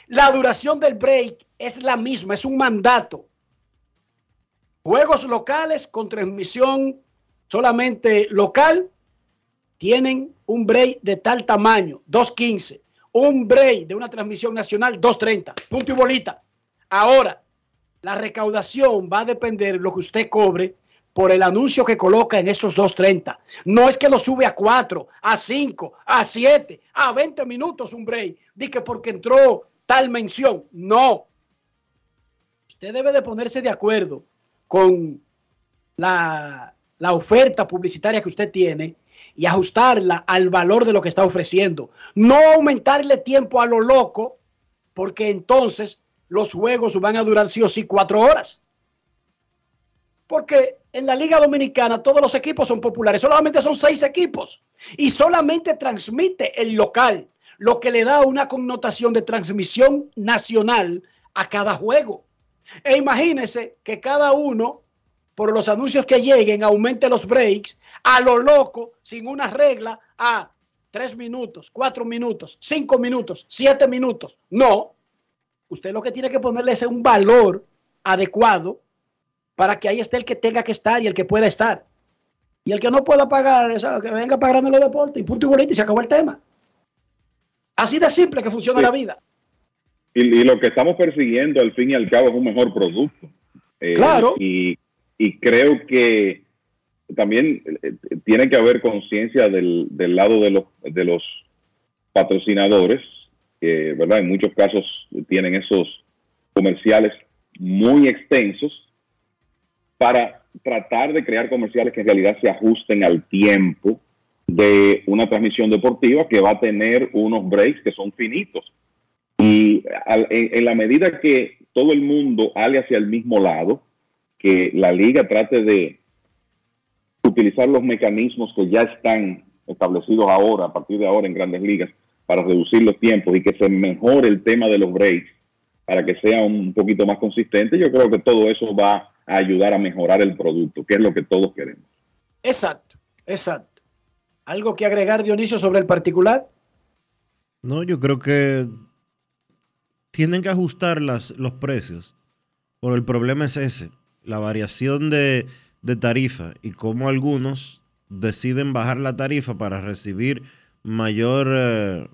La duración del break es la misma, es un mandato. Juegos locales con transmisión solamente local tienen un break de tal tamaño, 2.15. Un break de una transmisión nacional, 2.30. Punto y bolita. Ahora, la recaudación va a depender de lo que usted cobre por el anuncio que coloca en esos 2.30. No es que lo sube a 4, a 5, a 7, a 20 minutos un break. Dice porque entró tal mención. No. Usted debe de ponerse de acuerdo con la, la oferta publicitaria que usted tiene y ajustarla al valor de lo que está ofreciendo. No aumentarle tiempo a lo loco, porque entonces los juegos van a durar sí o sí cuatro horas. Porque en la Liga Dominicana todos los equipos son populares, solamente son seis equipos y solamente transmite el local, lo que le da una connotación de transmisión nacional a cada juego. E imagínese que cada uno, por los anuncios que lleguen, aumente los breaks a lo loco, sin una regla, a tres minutos, cuatro minutos, cinco minutos, siete minutos. No. Usted lo que tiene que ponerle es un valor adecuado para que ahí esté el que tenga que estar y el que pueda estar. Y el que no pueda pagar, que venga pagando los deportes y punto y bolito y se acabó el tema. Así de simple que funciona la vida. Y, lo que estamos persiguiendo al fin y al cabo es un mejor producto. Eh, claro. Y, y, creo que también eh, tiene que haber conciencia del, del, lado de los, de los patrocinadores, ¿verdad? en muchos casos tienen esos comerciales muy extensos para tratar de crear comerciales que en realidad se ajusten al tiempo de una transmisión deportiva que va a tener unos breaks que son finitos. Y en, la medida que todo el mundo hale hacia el mismo lado, que la liga trate de utilizar los mecanismos que ya están establecidos ahora, a partir de ahora en grandes ligas, para reducir los tiempos y que se mejore el tema de los breaks para que sea un poquito más consistente, yo creo que todo eso va a ayudar a mejorar el producto, que es lo que todos queremos. Exacto, exacto. ¿Algo que agregar, Dionisio, sobre el particular? No, yo creo que tienen que ajustar las, los precios, pero el problema es ese, la variación de, de tarifa y cómo algunos deciden bajar la tarifa para recibir mayor eh,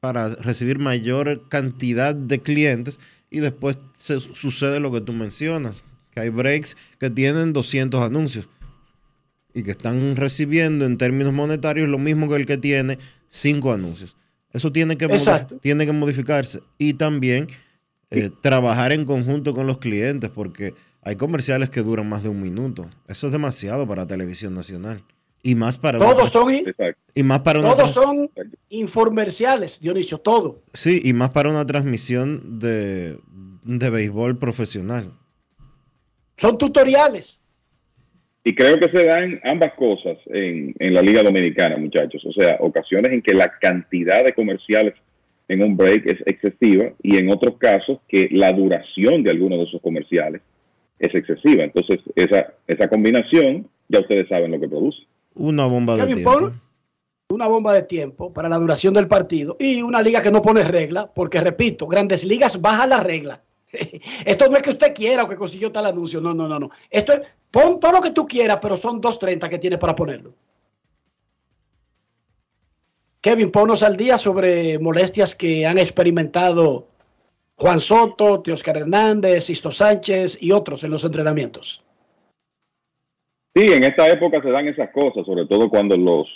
para recibir mayor cantidad de clientes y después se, sucede lo que tú mencionas, que hay breaks que tienen 200 anuncios y que están recibiendo en términos monetarios lo mismo que el que tiene 5 anuncios. Eso tiene que, tiene que modificarse y también eh, trabajar en conjunto con los clientes porque hay comerciales que duran más de un minuto. Eso es demasiado para televisión nacional. Y más para todos son y más para todos son informerciales, Dionisio, todo. Sí, y más para una transmisión de, de béisbol profesional. Son tutoriales. Y creo que se dan ambas cosas en, en la Liga Dominicana, muchachos. O sea, ocasiones en que la cantidad de comerciales en un break es excesiva y en otros casos que la duración de algunos de esos comerciales es excesiva. Entonces, esa, esa combinación, ya ustedes saben lo que produce. Una bomba de tiempo. una bomba de tiempo para la duración del partido y una liga que no pone regla, porque repito, grandes ligas baja la regla. Esto no es que usted quiera o que consiguió tal anuncio, no, no, no, no. Esto es, pon todo lo que tú quieras, pero son 2.30 que tienes para ponerlo. Kevin, ponnos al día sobre molestias que han experimentado Juan Soto, Teoscar Hernández, Sisto Sánchez y otros en los entrenamientos. Sí, en esta época se dan esas cosas, sobre todo cuando los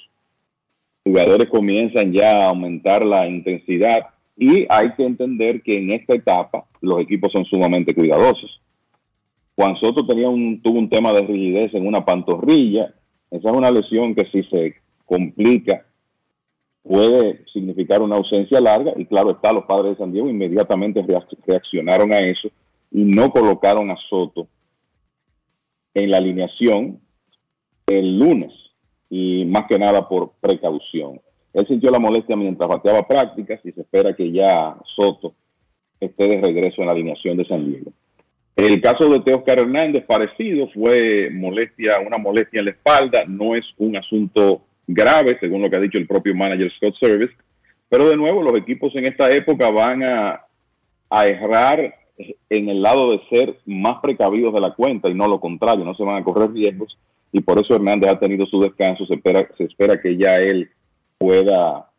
jugadores comienzan ya a aumentar la intensidad y hay que entender que en esta etapa los equipos son sumamente cuidadosos. Juan Soto tenía un, tuvo un tema de rigidez en una pantorrilla. Esa es una lesión que si se complica puede significar una ausencia larga y claro está, los padres de San Diego inmediatamente reaccionaron a eso y no colocaron a Soto en la alineación el lunes y más que nada por precaución. Él sintió la molestia mientras bateaba prácticas y se espera que ya Soto esté de regreso en la alineación de San Diego. El caso de Teoscar Hernández, parecido, fue molestia, una molestia en la espalda, no es un asunto grave, según lo que ha dicho el propio manager Scott Service, pero de nuevo los equipos en esta época van a, a errar en el lado de ser más precavidos de la cuenta y no lo contrario, no se van a correr riesgos. Y por eso Hernández ha tenido su descanso, se espera, se espera que ya él pueda,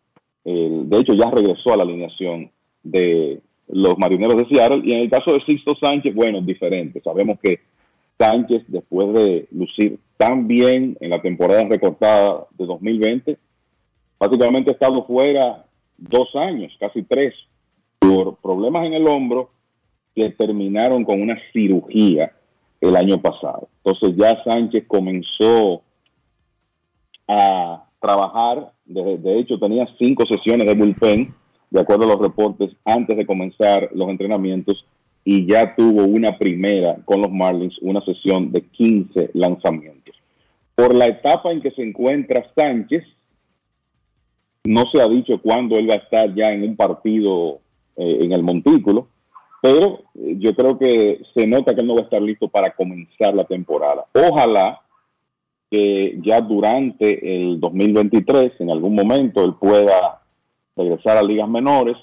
eh, de hecho ya regresó a la alineación de los marineros de Seattle. Y en el caso de Sixto Sánchez, bueno, diferente, sabemos que Sánchez después de lucir tan bien en la temporada recortada de 2020, prácticamente ha estado fuera dos años, casi tres, por problemas en el hombro que terminaron con una cirugía el año pasado. Entonces ya Sánchez comenzó a trabajar, de, de, hecho tenía cinco sesiones de bullpen, de acuerdo a los reportes, antes de comenzar los entrenamientos y ya tuvo una primera con los Marlins, una sesión de 15 lanzamientos. Por la etapa en que se encuentra Sánchez, no se ha dicho cuándo él va a estar ya en un partido eh, en el montículo, pero eh, yo creo que se nota que él no va a estar listo para comenzar la temporada. Ojalá que ya durante el 2023, en algún momento, él pueda regresar a ligas menores,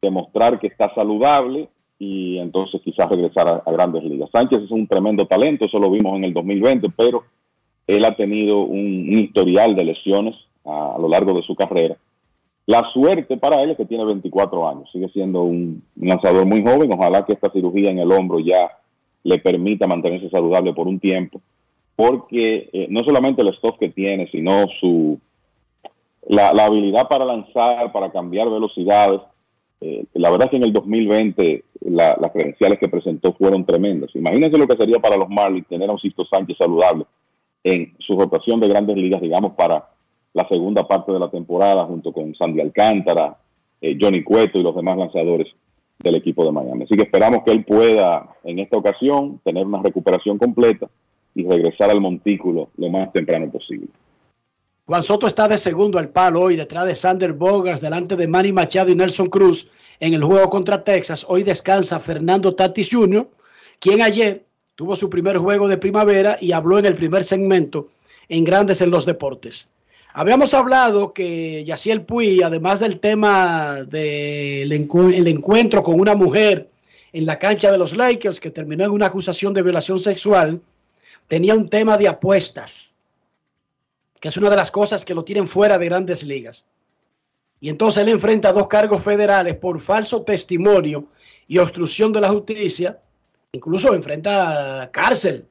demostrar que está saludable y entonces quizás regresar a, grandes ligas. Sánchez es un tremendo talento, eso lo vimos en el 2020, pero él ha tenido un, historial de lesiones a, lo largo de su carrera. La suerte para él es que tiene 24 años, sigue siendo un, lanzador muy joven, ojalá que esta cirugía en el hombro ya le permita mantenerse saludable por un tiempo, porque eh, no solamente el stock que tiene, sino su la habilidad para lanzar, para cambiar velocidades, eh, la verdad es que en el 2020 las credenciales que presentó fueron tremendas. Imagínense lo que sería para los Marlins tener a un Sisto Sánchez saludable en su rotación de grandes ligas, digamos, para la segunda parte de la temporada, junto con Sandy Alcántara, eh, Johnny Cueto y los demás lanzadores del equipo de Miami. Así que esperamos que él pueda, en esta ocasión, tener una recuperación completa y regresar al montículo lo más temprano posible. Juan Soto está de segundo al palo hoy detrás de Sander Bogas, delante de Manny Machado y Nelson Cruz en el juego contra Texas. Hoy descansa Fernando Tatis Jr., quien ayer tuvo su primer juego de primavera y habló en el primer segmento en Grandes en los Deportes. Habíamos hablado que Yaciel Puy, además del tema del encuentro con una mujer en la cancha de los Lakers, que terminó en una acusación de violación sexual, tenía un tema de apuestas que es una de las cosas que lo tienen fuera de grandes ligas. Y entonces él enfrenta dos cargos federales por falso testimonio y obstrucción de la justicia. Incluso enfrenta cárcel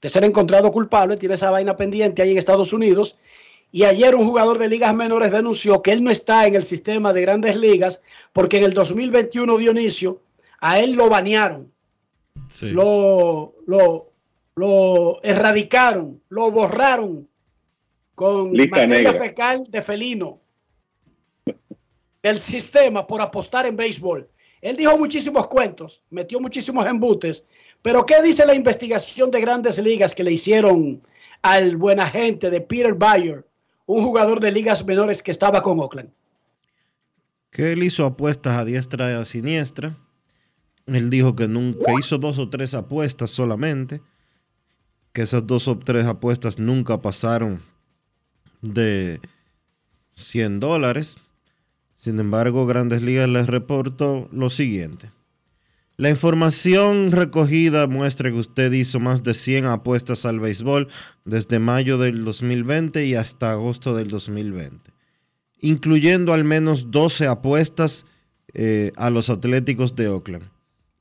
de ser encontrado culpable. Tiene esa vaina pendiente ahí en Estados Unidos. Y ayer un jugador de ligas menores denunció que él no está en el sistema de grandes ligas porque en el 2021 Dionisio a él lo banearon. Lo, lo, lo erradicaron, lo borraron con materia fecal de felino del sistema por apostar en béisbol. Él dijo muchísimos cuentos, metió muchísimos embutes, pero ¿qué dice la investigación de grandes ligas que le hicieron al buen agente de Peter Bayer, un jugador de ligas menores que estaba con Oakland? Que él hizo apuestas a diestra y a siniestra. Él dijo que nunca hizo dos o tres apuestas solamente, que esas dos o tres apuestas nunca pasaron de 100 dólares. Sin embargo, Grandes Ligas les reportó lo siguiente. La información recogida muestra que usted hizo más de 100 apuestas al béisbol desde mayo del 2020 y hasta agosto del 2020, incluyendo al menos 12 apuestas eh, a los Atléticos de Oakland.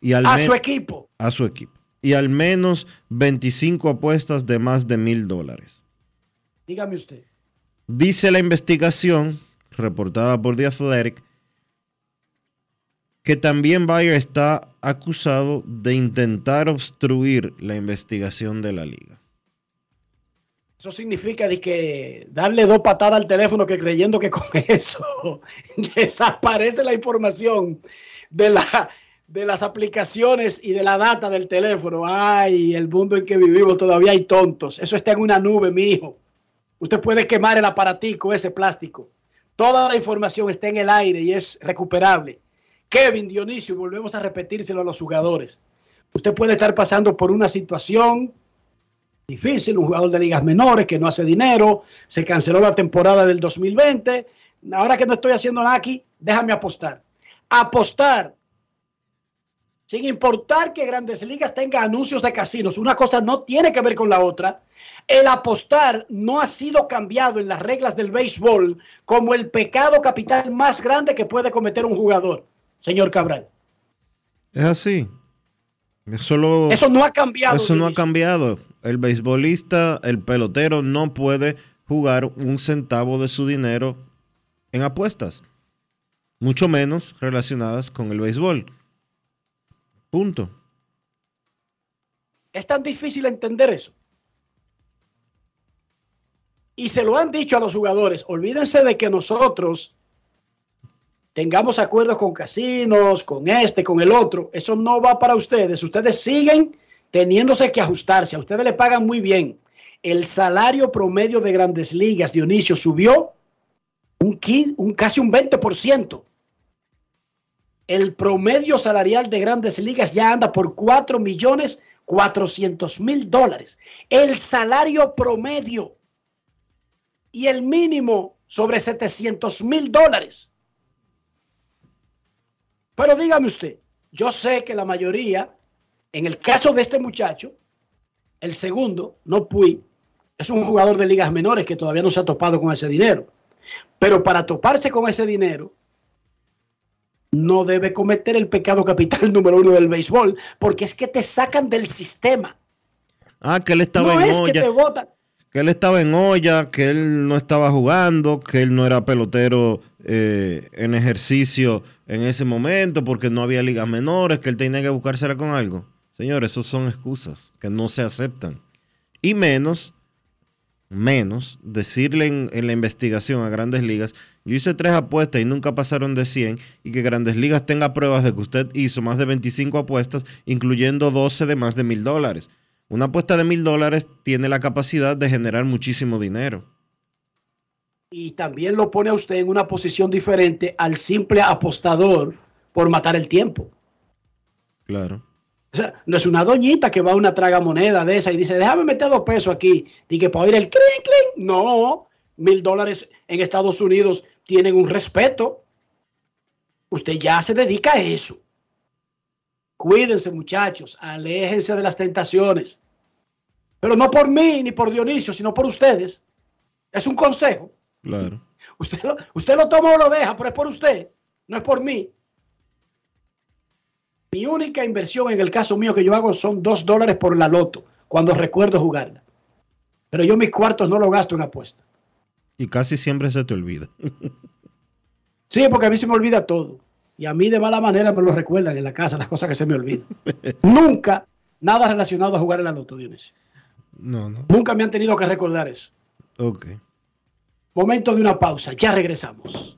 Y a su equipo. A su equipo. Y al menos 25 apuestas de más de mil dólares. Dígame usted. Dice la investigación reportada por The Athletic que también Bayer está acusado de intentar obstruir la investigación de la liga. Eso significa de que darle dos patadas al teléfono que creyendo que con eso desaparece la información de, de las aplicaciones y de la data del teléfono. Ay, el mundo en que vivimos todavía hay tontos. Eso está en una nube, mi hijo. Usted puede quemar el aparatico, ese plástico. Toda la información está en el aire y es recuperable. Kevin Dionisio, volvemos a repetírselo a los jugadores. Usted puede estar pasando por una situación difícil, un jugador de ligas menores que no hace dinero, se canceló la temporada del 2020. Ahora que no estoy haciendo nada aquí, déjame apostar. Apostar sin importar que Grandes Ligas tenga anuncios de casinos, una cosa no tiene que ver con la otra. El apostar no ha sido cambiado en las reglas del béisbol como el pecado capital más grande que puede cometer un jugador, señor Cabral. Es así. Eso, lo- Eso no ha cambiado. Eso no ha cambiado. El beisbolista, el pelotero, no puede jugar un centavo de su dinero en apuestas. Mucho menos relacionadas con el béisbol. Punto. Es tan difícil entender eso. Y se lo han dicho a los jugadores. Olvídense de que nosotros tengamos acuerdos con casinos, con este, con el otro. Eso no va para ustedes. Ustedes siguen teniéndose que ajustarse. A ustedes le pagan muy bien. El salario promedio de grandes ligas, Dionisio, subió un, quin- un casi un 20%. El promedio salarial de grandes ligas ya anda por 4 millones 400 mil dólares. El salario promedio y el mínimo sobre 700 mil dólares. Pero dígame usted, yo sé que la mayoría, en el caso de este muchacho, el segundo, no Puy, es un jugador de ligas menores que todavía no se ha topado con ese dinero. Pero para toparse con ese dinero, no debe cometer el pecado capital número uno del béisbol, porque es que te sacan del sistema. Ah, que él estaba No en es que olla. te votan. que él estaba en olla, que él no estaba jugando, que él no era pelotero eh, en ejercicio en ese momento porque no había ligas menores, que él tenía que buscársela con algo. Señores, esos son excusas que no se aceptan. Y menos, menos, decirle en, en la investigación a grandes ligas, yo hice tres apuestas y nunca pasaron de 100 y que grandes ligas tenga pruebas de que usted hizo más de 25 apuestas, incluyendo 12 de más de mil dólares. Una apuesta de mil dólares tiene la capacidad de generar muchísimo dinero. Y también lo pone a usted en una posición diferente al simple apostador por matar el tiempo. Claro. O sea, no es una doñita que va a una traga moneda de esa y dice, déjame meter dos pesos aquí, y que para oír el clink, clink. No, mil dólares en Estados Unidos tienen un respeto. Usted ya se dedica a eso. Cuídense, muchachos, aléjense de las tentaciones. Pero no por mí ni por Dionisio, sino por ustedes. Es un consejo. Claro. Usted lo, usted lo toma o lo deja, pero es por usted, no es por mí. Mi única inversión en el caso mío que yo hago son dos dólares por la loto, cuando recuerdo jugarla. Pero yo mis cuartos no los gasto en apuestas. Y casi siempre se te olvida. Sí, porque a mí se me olvida todo. Y a mí de mala manera me lo recuerdan en la casa, las cosas que se me olvidan. Nunca nada relacionado a jugar en la loto, Dionisio. No, no. Nunca me han tenido que recordar eso. Ok. Momento de una pausa, ya regresamos.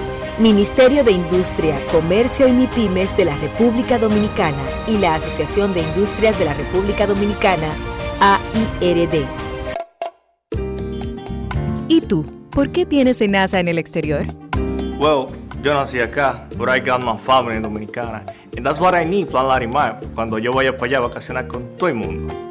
Ministerio de Industria, Comercio y MIPIMES de la República Dominicana y la Asociación de Industrias de la República Dominicana, AIRD. ¿Y tú? ¿Por qué tienes NASA en el exterior? Well, yo nací acá, but I got my family dominicana. And that's what I need, Plan Larimar, cuando yo vaya para allá a vacacionar con todo el mundo.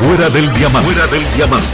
Fuera del diamante. Fuera del.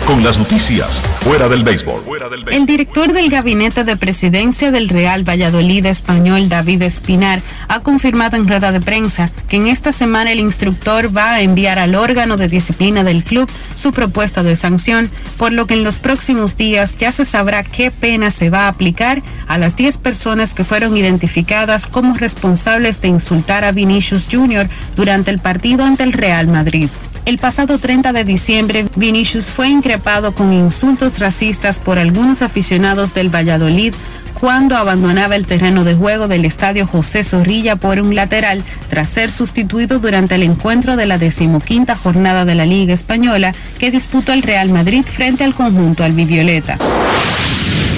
Con las noticias. Fuera del béisbol. El director del Gabinete de Presidencia del Real Valladolid español, David Espinar, ha confirmado en rueda de prensa que en esta semana el instructor va a enviar al órgano de disciplina del club su propuesta de sanción, por lo que en los próximos días ya se sabrá qué pena se va a aplicar a las 10 personas que fueron identificadas como responsables de insultar a Vinicius Jr. durante el partido ante el Real Madrid. El pasado 30 de diciembre, Vinicius fue increpado con insultos racistas por algunos aficionados del Valladolid cuando abandonaba el terreno de juego del estadio José Zorrilla por un lateral tras ser sustituido durante el encuentro de la decimoquinta jornada de la Liga Española que disputó el Real Madrid frente al conjunto albivioleta.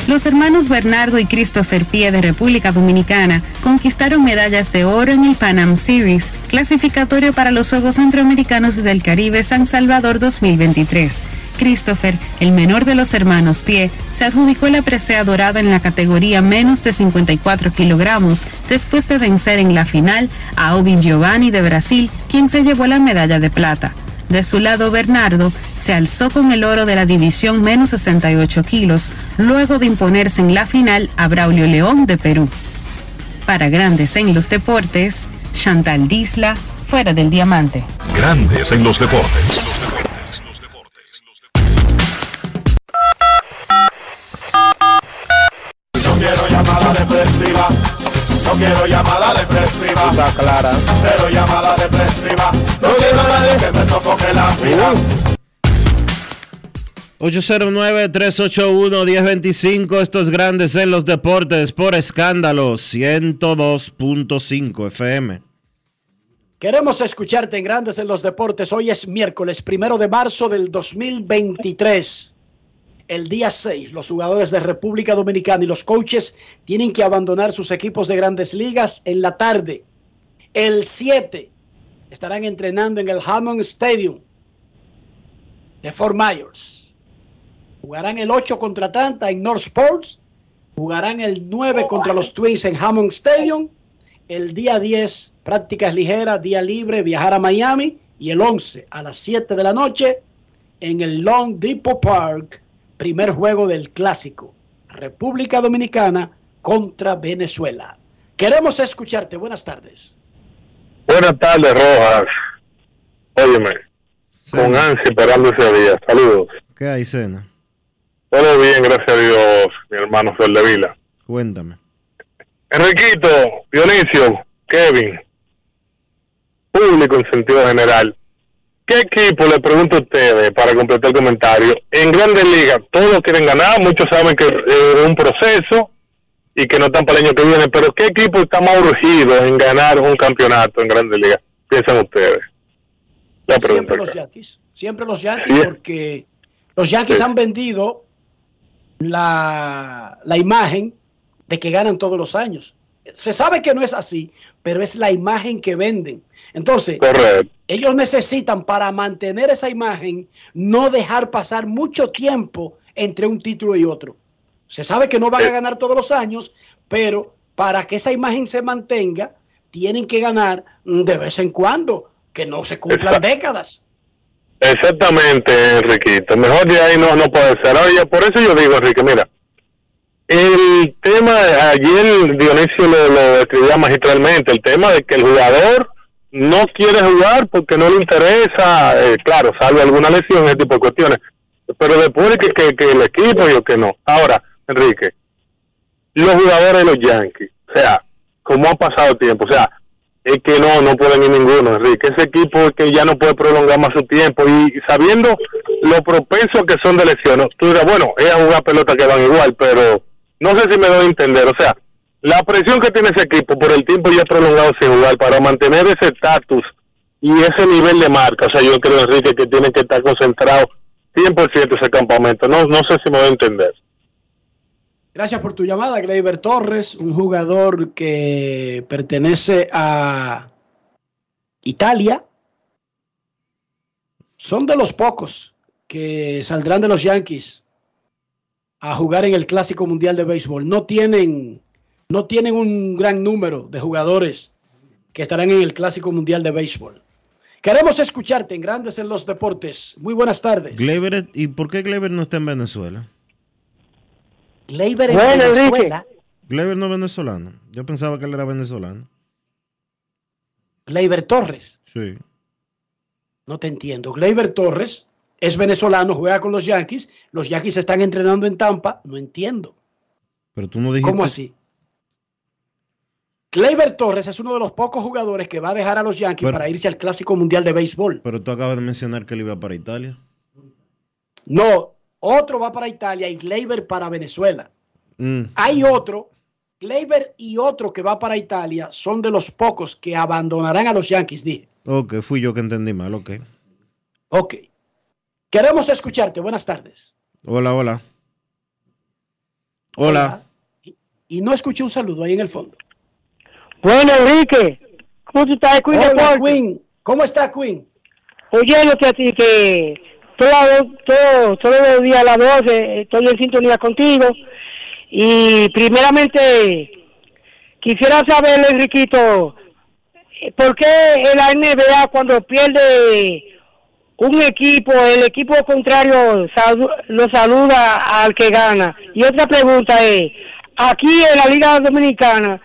Los hermanos Bernardo y Christopher Pie de República Dominicana conquistaron medallas de oro en el Pan Am Series, clasificatorio para los Juegos Centroamericanos del Caribe San Salvador 2023. Christopher, el menor de los hermanos Pie, se adjudicó la presea dorada en la categoría menos de 54 kilogramos después de vencer en la final a Obi Giovanni de Brasil, quien se llevó la medalla de plata. De su lado, Bernardo se alzó con el oro de la división menos 68 kilos, luego de imponerse en la final a Braulio León de Perú. Para Grandes en los Deportes, Chantal Disla, fuera del diamante. Grandes en los deportes. No quiero llamada depresiva. No quiero llamada depresiva. Está clara. Cero llamada depresiva. No quiero a nadie que me sofoque la vida. 809-381-1025, estos grandes en los deportes por escándalo 102.5 FM. Queremos escucharte en Grandes en los Deportes. Hoy es miércoles primero de marzo del 2023. El día 6, los jugadores de República Dominicana y los coaches tienen que abandonar sus equipos de grandes ligas en la tarde. El 7 estarán entrenando en el Hammond Stadium de Fort Myers. Jugarán el 8 contra Atlanta en North Sports. Jugarán el 9 contra los Twins en Hammond Stadium. El día 10, prácticas ligeras, día libre, viajar a Miami. Y el 11 a las 7 de la noche en el Long Depot Park, primer juego del clásico. República Dominicana contra Venezuela. Queremos escucharte. Buenas tardes. Buenas tardes, Rojas. Óyeme, con ansia esperando ese día. Saludos. ¿Qué hay, Cena? Todo bien, gracias a Dios, mi hermano Sol de Vila. Cuéntame. Enriquito, Dionisio, Kevin, público en sentido general. ¿Qué equipo, le pregunto a ustedes, para completar el comentario, en Grandes Ligas todos quieren ganar, muchos saben que es un proceso y que no están para el año que viene, pero ¿qué equipo está más urgido en ganar un campeonato en Grandes Ligas? Piensan ustedes. La pregunta Siempre los Yankees. Siempre los Yankees porque los Yankees han vendido la, la imagen de que ganan todos los años. Se sabe que no es así, pero es la imagen que venden. Entonces, ellos necesitan para mantener esa imagen no dejar pasar mucho tiempo entre un título y otro. Se sabe que no van a ganar todos los años, pero para que esa imagen se mantenga, tienen que ganar de vez en cuando, que no se cumplan décadas. Exactamente, Enriquito. Mejor de ahí no, no puede ser. Oye, por eso yo digo, Enrique, mira, el tema, ayer Dionisio lo, lo describía magistralmente, el tema de que el jugador no quiere jugar porque no le interesa, eh, claro, salvo alguna lesión, ese tipo de cuestiones, pero después que, que, que el equipo yo que no. Ahora, Enrique, los jugadores de los Yankees, o sea, como ha pasado tiempo, o sea, es que no, no pueden ir ninguno, Enrique. Ese equipo es que ya no puede prolongar más su tiempo y sabiendo lo propensos que son de lesiones, tú dirás, bueno, es a jugar pelota que van igual, pero no sé si me doy a entender, o sea, la presión que tiene ese equipo por el tiempo ya prolongado sin jugar para mantener ese estatus y ese nivel de marca, o sea, yo creo, Enrique, que tienen que estar concentrados 100% ese campamento, no, no sé si me doy a entender. Gracias por tu llamada, Gleyber Torres, un jugador que pertenece a Italia. Son de los pocos que saldrán de los Yankees a jugar en el Clásico Mundial de Béisbol. No tienen, no tienen un gran número de jugadores que estarán en el Clásico Mundial de Béisbol. Queremos escucharte en Grandes en los Deportes. Muy buenas tardes. ¿y por qué Gleyber no está en Venezuela? Gleyber en Bueno, Enrique. Venezuela. Gleyber no es venezolano. Yo pensaba que él era venezolano. Gleyber Torres. Sí. No te entiendo. Gleyber Torres es venezolano, juega con los Yankees. Los Yankees están entrenando en Tampa. No entiendo. Pero tú no dijiste. ¿Cómo así? Gleyber Torres es uno de los pocos jugadores que va a dejar a los Yankees Pero- para irse al Clásico Mundial de Béisbol. Pero tú acabas de mencionar que él iba para Italia. No, otro va para Italia y Gleyber para Venezuela. Mm. Hay otro, Gleyber y otro que va para Italia son de los pocos que abandonarán a los Yankees, dije. Ok, fui yo que entendí mal, ok. Ok. Queremos escucharte. Buenas tardes. Hola, hola. Hola. Y no escuché un saludo ahí en el fondo. Bueno, Enrique, ¿cómo tú estás, Queen Hola? Queen. ¿Cómo está, Queen? Oyéndote a ti que todo, todo, todos los días a las 12 estoy en sintonía contigo. Y primeramente quisiera saber, Enriquito, ¿por qué la NBA cuando pierde un equipo, el equipo contrario lo saluda al que gana? Y otra pregunta es, aquí en la Liga Dominicana,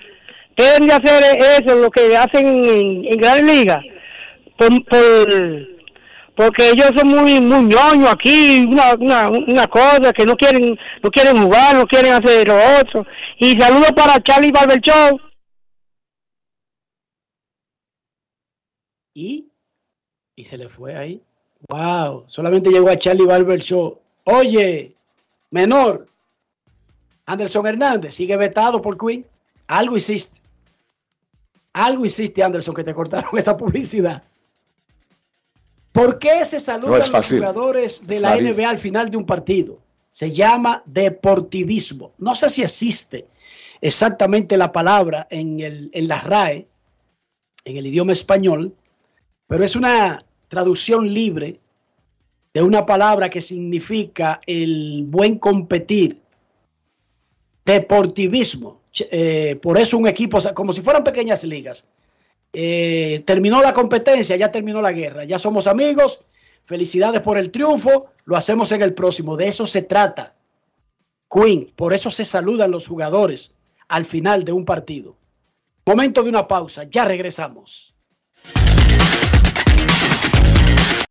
deben de hacer eso, lo que hacen en, en Gran Liga, por, por- porque ellos son muy muy ñoños aquí, una, una, una cosa que no quieren no quieren jugar, no quieren hacer lo otro. Y saludos para Charlie Barber Show. Y, y se le fue ahí. Wow, solamente llegó a Charlie Barber Show. Oye, menor, Anderson Hernández sigue vetado por Queen. Algo hiciste. Algo hiciste, Anderson, que te cortaron esa publicidad. ¿Por qué se saludan No los jugadores de Es la. NBA al final de un partido? Se llama deportivismo. No sé si existe exactamente la palabra en, el, en la RAE, en el idioma español, pero es una traducción libre de una palabra que significa el buen competir, deportivismo. Eh, por eso un equipo, como si fueran pequeñas ligas. Eh, terminó la competencia, ya terminó la guerra, ya somos amigos. Felicidades por el triunfo, lo hacemos en el próximo. De eso se trata. Queen, por eso se saludan los jugadores al final de un partido. Momento de una pausa, ya regresamos.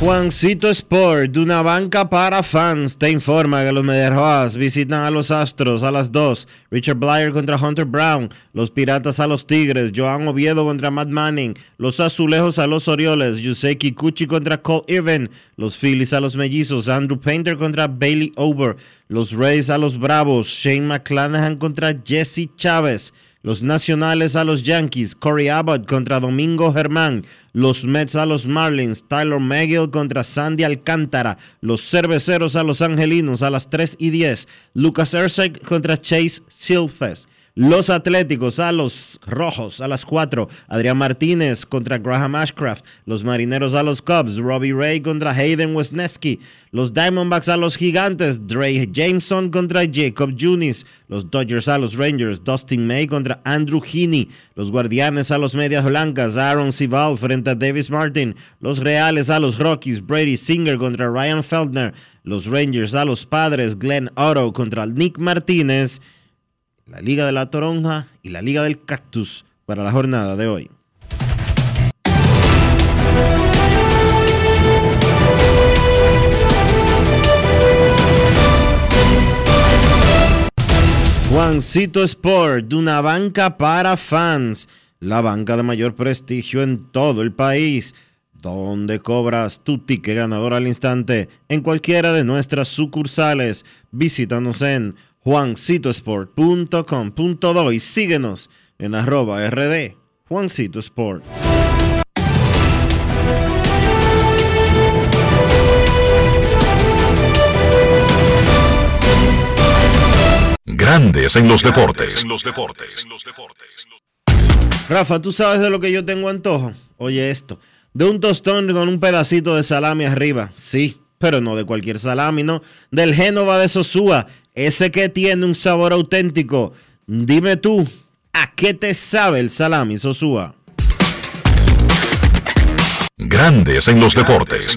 Juancito Sport, de una banca para fans, te informa que los Mediarroas visitan a los Astros a las 2. Richard Blyer contra Hunter Brown. Los Piratas a los Tigres. Joan Oviedo contra Matt Manning. Los Azulejos a los Orioles. Yusei Kikuchi contra Cole Irvin. Los Phillies a los Mellizos. Andrew Painter contra Bailey Over. Los Rays a los Bravos. Shane McClanahan contra Jesse Chávez. Los Nacionales a los Yankees, Corey Abbott contra Domingo Germán. Los Mets a los Marlins, Tyler McGill contra Sandy Alcántara. Los Cerveceros a los Angelinos a las 3 y 10. Lucas Erceg contra Chase Silfest. Los Atléticos a los Rojos a las 4. Adrián Martínez contra Graham Ashcraft. Los Marineros a los Cubs. Robbie Ray contra Hayden Wesneski. Los Diamondbacks a los Gigantes. Dre Jameson contra Jacob Junis. Los Dodgers a los Rangers. Dustin May contra Andrew Heaney. Los Guardianes a los Medias Blancas. Aaron Sival frente a Davis Martin. Los Reales a los Rockies. Brady Singer contra Ryan Feldner. Los Rangers a los Padres. Glenn Otto contra Nick Martínez la Liga de la Toronja y la Liga del Cactus para la jornada de hoy. Juancito Sport, una banca para fans, la banca de mayor prestigio en todo el país, donde cobras tu ticket ganador al instante en cualquiera de nuestras sucursales. Visítanos en juancitosport.com.do y síguenos en arroba rd Juancito Sport. Grandes en los deportes. Rafa, ¿tú sabes de lo que yo tengo antojo? Oye esto, de un tostón con un pedacito de salami arriba. Sí, pero no de cualquier salami, ¿no? Del Génova de Sosúa, ese que tiene un sabor auténtico. Dime tú, ¿a qué te sabe el salami Sosúa? Grandes en los deportes.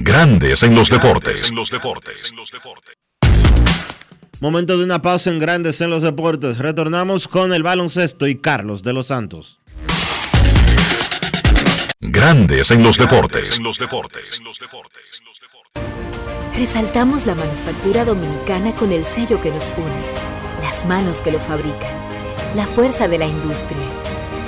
Grandes en los deportes. Momento de una pausa en Grandes en los deportes. Retornamos con el baloncesto y Carlos de los Santos. Grandes en los deportes. Resaltamos la manufactura dominicana con el sello que nos une, las manos que lo fabrican, la fuerza de la industria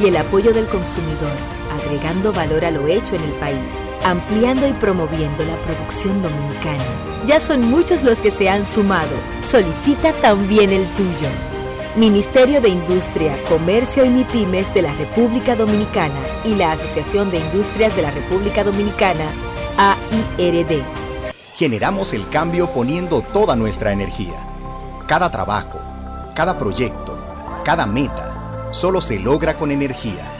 y el apoyo del consumidor agregando valor a lo hecho en el país, ampliando y promoviendo la producción dominicana. Ya son muchos los que se han sumado. Solicita también el tuyo. Ministerio de Industria, Comercio y MIPIMES de la República Dominicana y la Asociación de Industrias de la República Dominicana, AIRD. Generamos el cambio poniendo toda nuestra energía. Cada trabajo, cada proyecto, cada meta, solo se logra con energía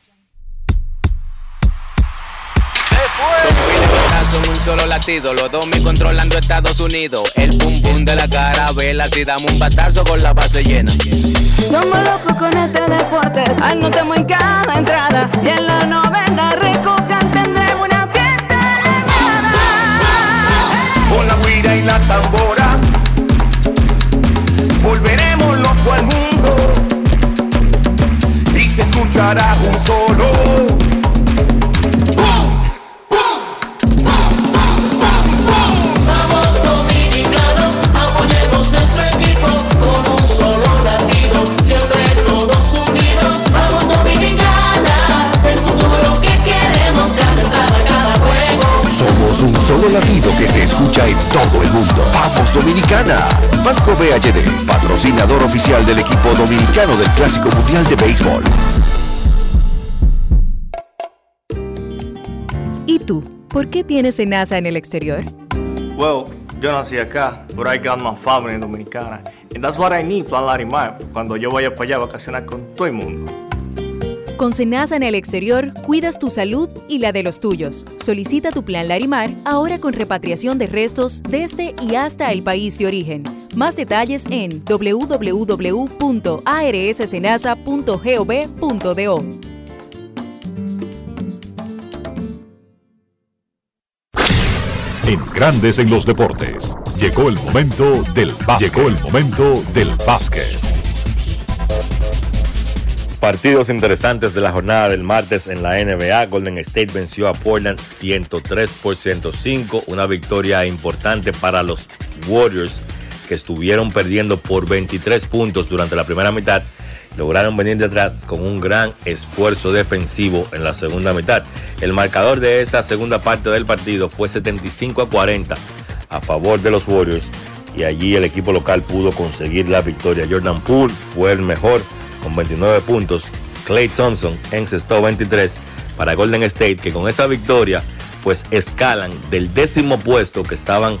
Son un solo latido, los dos me controlando Estados Unidos. El pum pum de la carabela, si damos un batazo con la base llena. Somos locos con este deporte, anotamos en cada entrada. Y en la novena recojan tendremos una fiesta Con la guira y la tambora, volveremos loco al mundo. Y se escuchará un solo un solo latido que se escucha en todo el mundo. Vamos Dominicana. Banco BHD, patrocinador oficial del equipo dominicano del Clásico Mundial de Béisbol. ¿Y tú? ¿Por qué tienes NASA en el exterior? Well, yo nací acá, but I got my family dominicana. And that's what I need, Plan Larimar, cuando yo vaya para allá a vacacionar con todo el mundo. Con Senasa en el exterior, cuidas tu salud y la de los tuyos. Solicita tu plan Larimar ahora con repatriación de restos desde y hasta el país de origen. Más detalles en www.arssenasa.gov.do. En Grandes en los Deportes, llegó el momento del básquet. Llegó el momento del básquet. Partidos interesantes de la jornada del martes en la NBA. Golden State venció a Portland 103 por 105. Una victoria importante para los Warriors que estuvieron perdiendo por 23 puntos durante la primera mitad. Lograron venir de atrás con un gran esfuerzo defensivo en la segunda mitad. El marcador de esa segunda parte del partido fue 75 a 40 a favor de los Warriors y allí el equipo local pudo conseguir la victoria. Jordan Poole fue el mejor con 29 puntos. Clay Thompson encestó 23 para Golden State, que con esa victoria pues escalan del décimo puesto que estaban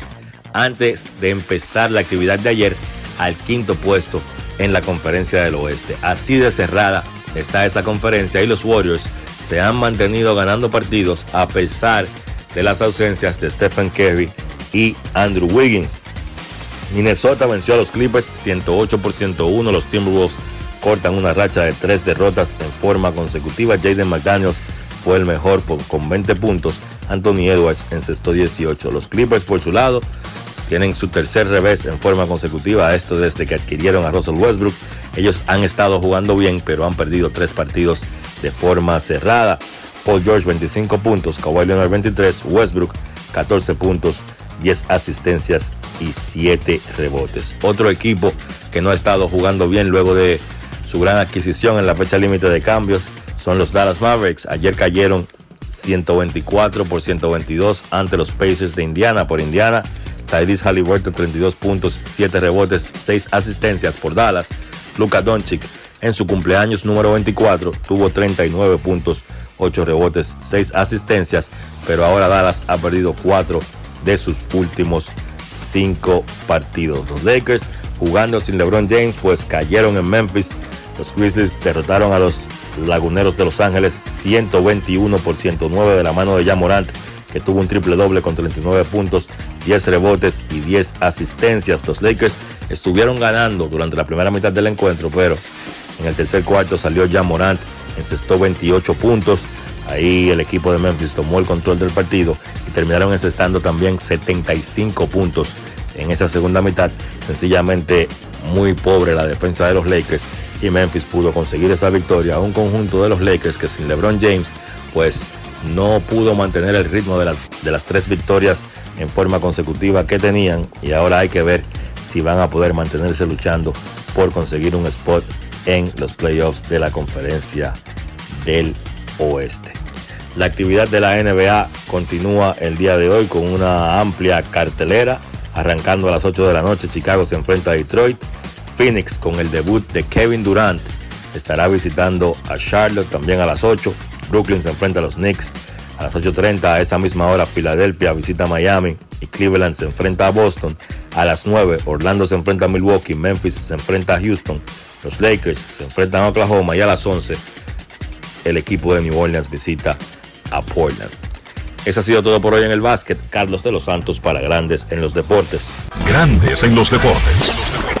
antes de empezar la actividad de ayer al quinto puesto en la conferencia del oeste. Así de cerrada está esa conferencia y los Warriors se han mantenido ganando partidos a pesar de las ausencias de Stephen Curry y Andrew Wiggins. Minnesota venció a los Clippers 108 por 101. Los Timberwolves cortan una racha de tres derrotas en forma consecutiva. Jaden McDaniels fue el mejor con 20 puntos. Anthony Edwards encestó 18. Los Clippers, por su lado, tienen su tercer revés en forma consecutiva. Esto desde que adquirieron a Russell Westbrook. Ellos han estado jugando bien, pero han perdido tres partidos de forma cerrada. Paul George 25 puntos, Kawhi Leonard 23, Westbrook 14 puntos, 10 asistencias y 7 rebotes. Otro equipo que no ha estado jugando bien luego de su gran adquisición en la fecha límite de cambios son los Dallas Mavericks. Ayer cayeron 124 por 122 ante los Pacers de Indiana por Indiana. Tyrese Halliburton 32 puntos, 7 rebotes, 6 asistencias por Dallas. Luka Doncic en su cumpleaños número 24 tuvo 39 puntos, 8 rebotes, 6 asistencias, pero ahora Dallas ha perdido 4 de sus últimos 5 partidos. Los Lakers jugando sin LeBron James pues cayeron en Memphis. Los Grizzlies derrotaron a los Laguneros de Los Ángeles 121 por 109 de la mano de Morant que tuvo un triple doble con 39 puntos, 10 rebotes y 10 asistencias. Los Lakers estuvieron ganando durante la primera mitad del encuentro, pero en el tercer cuarto salió ya Morant, encestó 28 puntos. Ahí el equipo de Memphis tomó el control del partido y terminaron encestando también 75 puntos en esa segunda mitad. Sencillamente muy pobre la defensa de los Lakers y Memphis pudo conseguir esa victoria a un conjunto de los Lakers que sin LeBron James pues no pudo mantener el ritmo de, las tres victorias en forma consecutiva que tenían y ahora hay que ver si van a poder mantenerse luchando por conseguir un spot en los playoffs de la conferencia del oeste. La actividad de la NBA continúa el día de hoy con una amplia cartelera. Arrancando a las 8 de la noche, Chicago se enfrenta a Detroit. Phoenix con el debut de Kevin Durant estará visitando a Charlotte también a las 8. Brooklyn se enfrenta a los Knicks a las 8.30. A esa misma hora, Filadelfia visita a Miami y Cleveland se enfrenta a Boston. A las 9, Orlando se enfrenta a Milwaukee, Memphis se enfrenta a Houston. Los Lakers se enfrentan a Oklahoma y a las 11 el equipo de New Orleans visita a Portland. Eso ha sido todo por hoy en el básquet. Carlos de los Santos para Grandes en los Deportes. Grandes en los Deportes.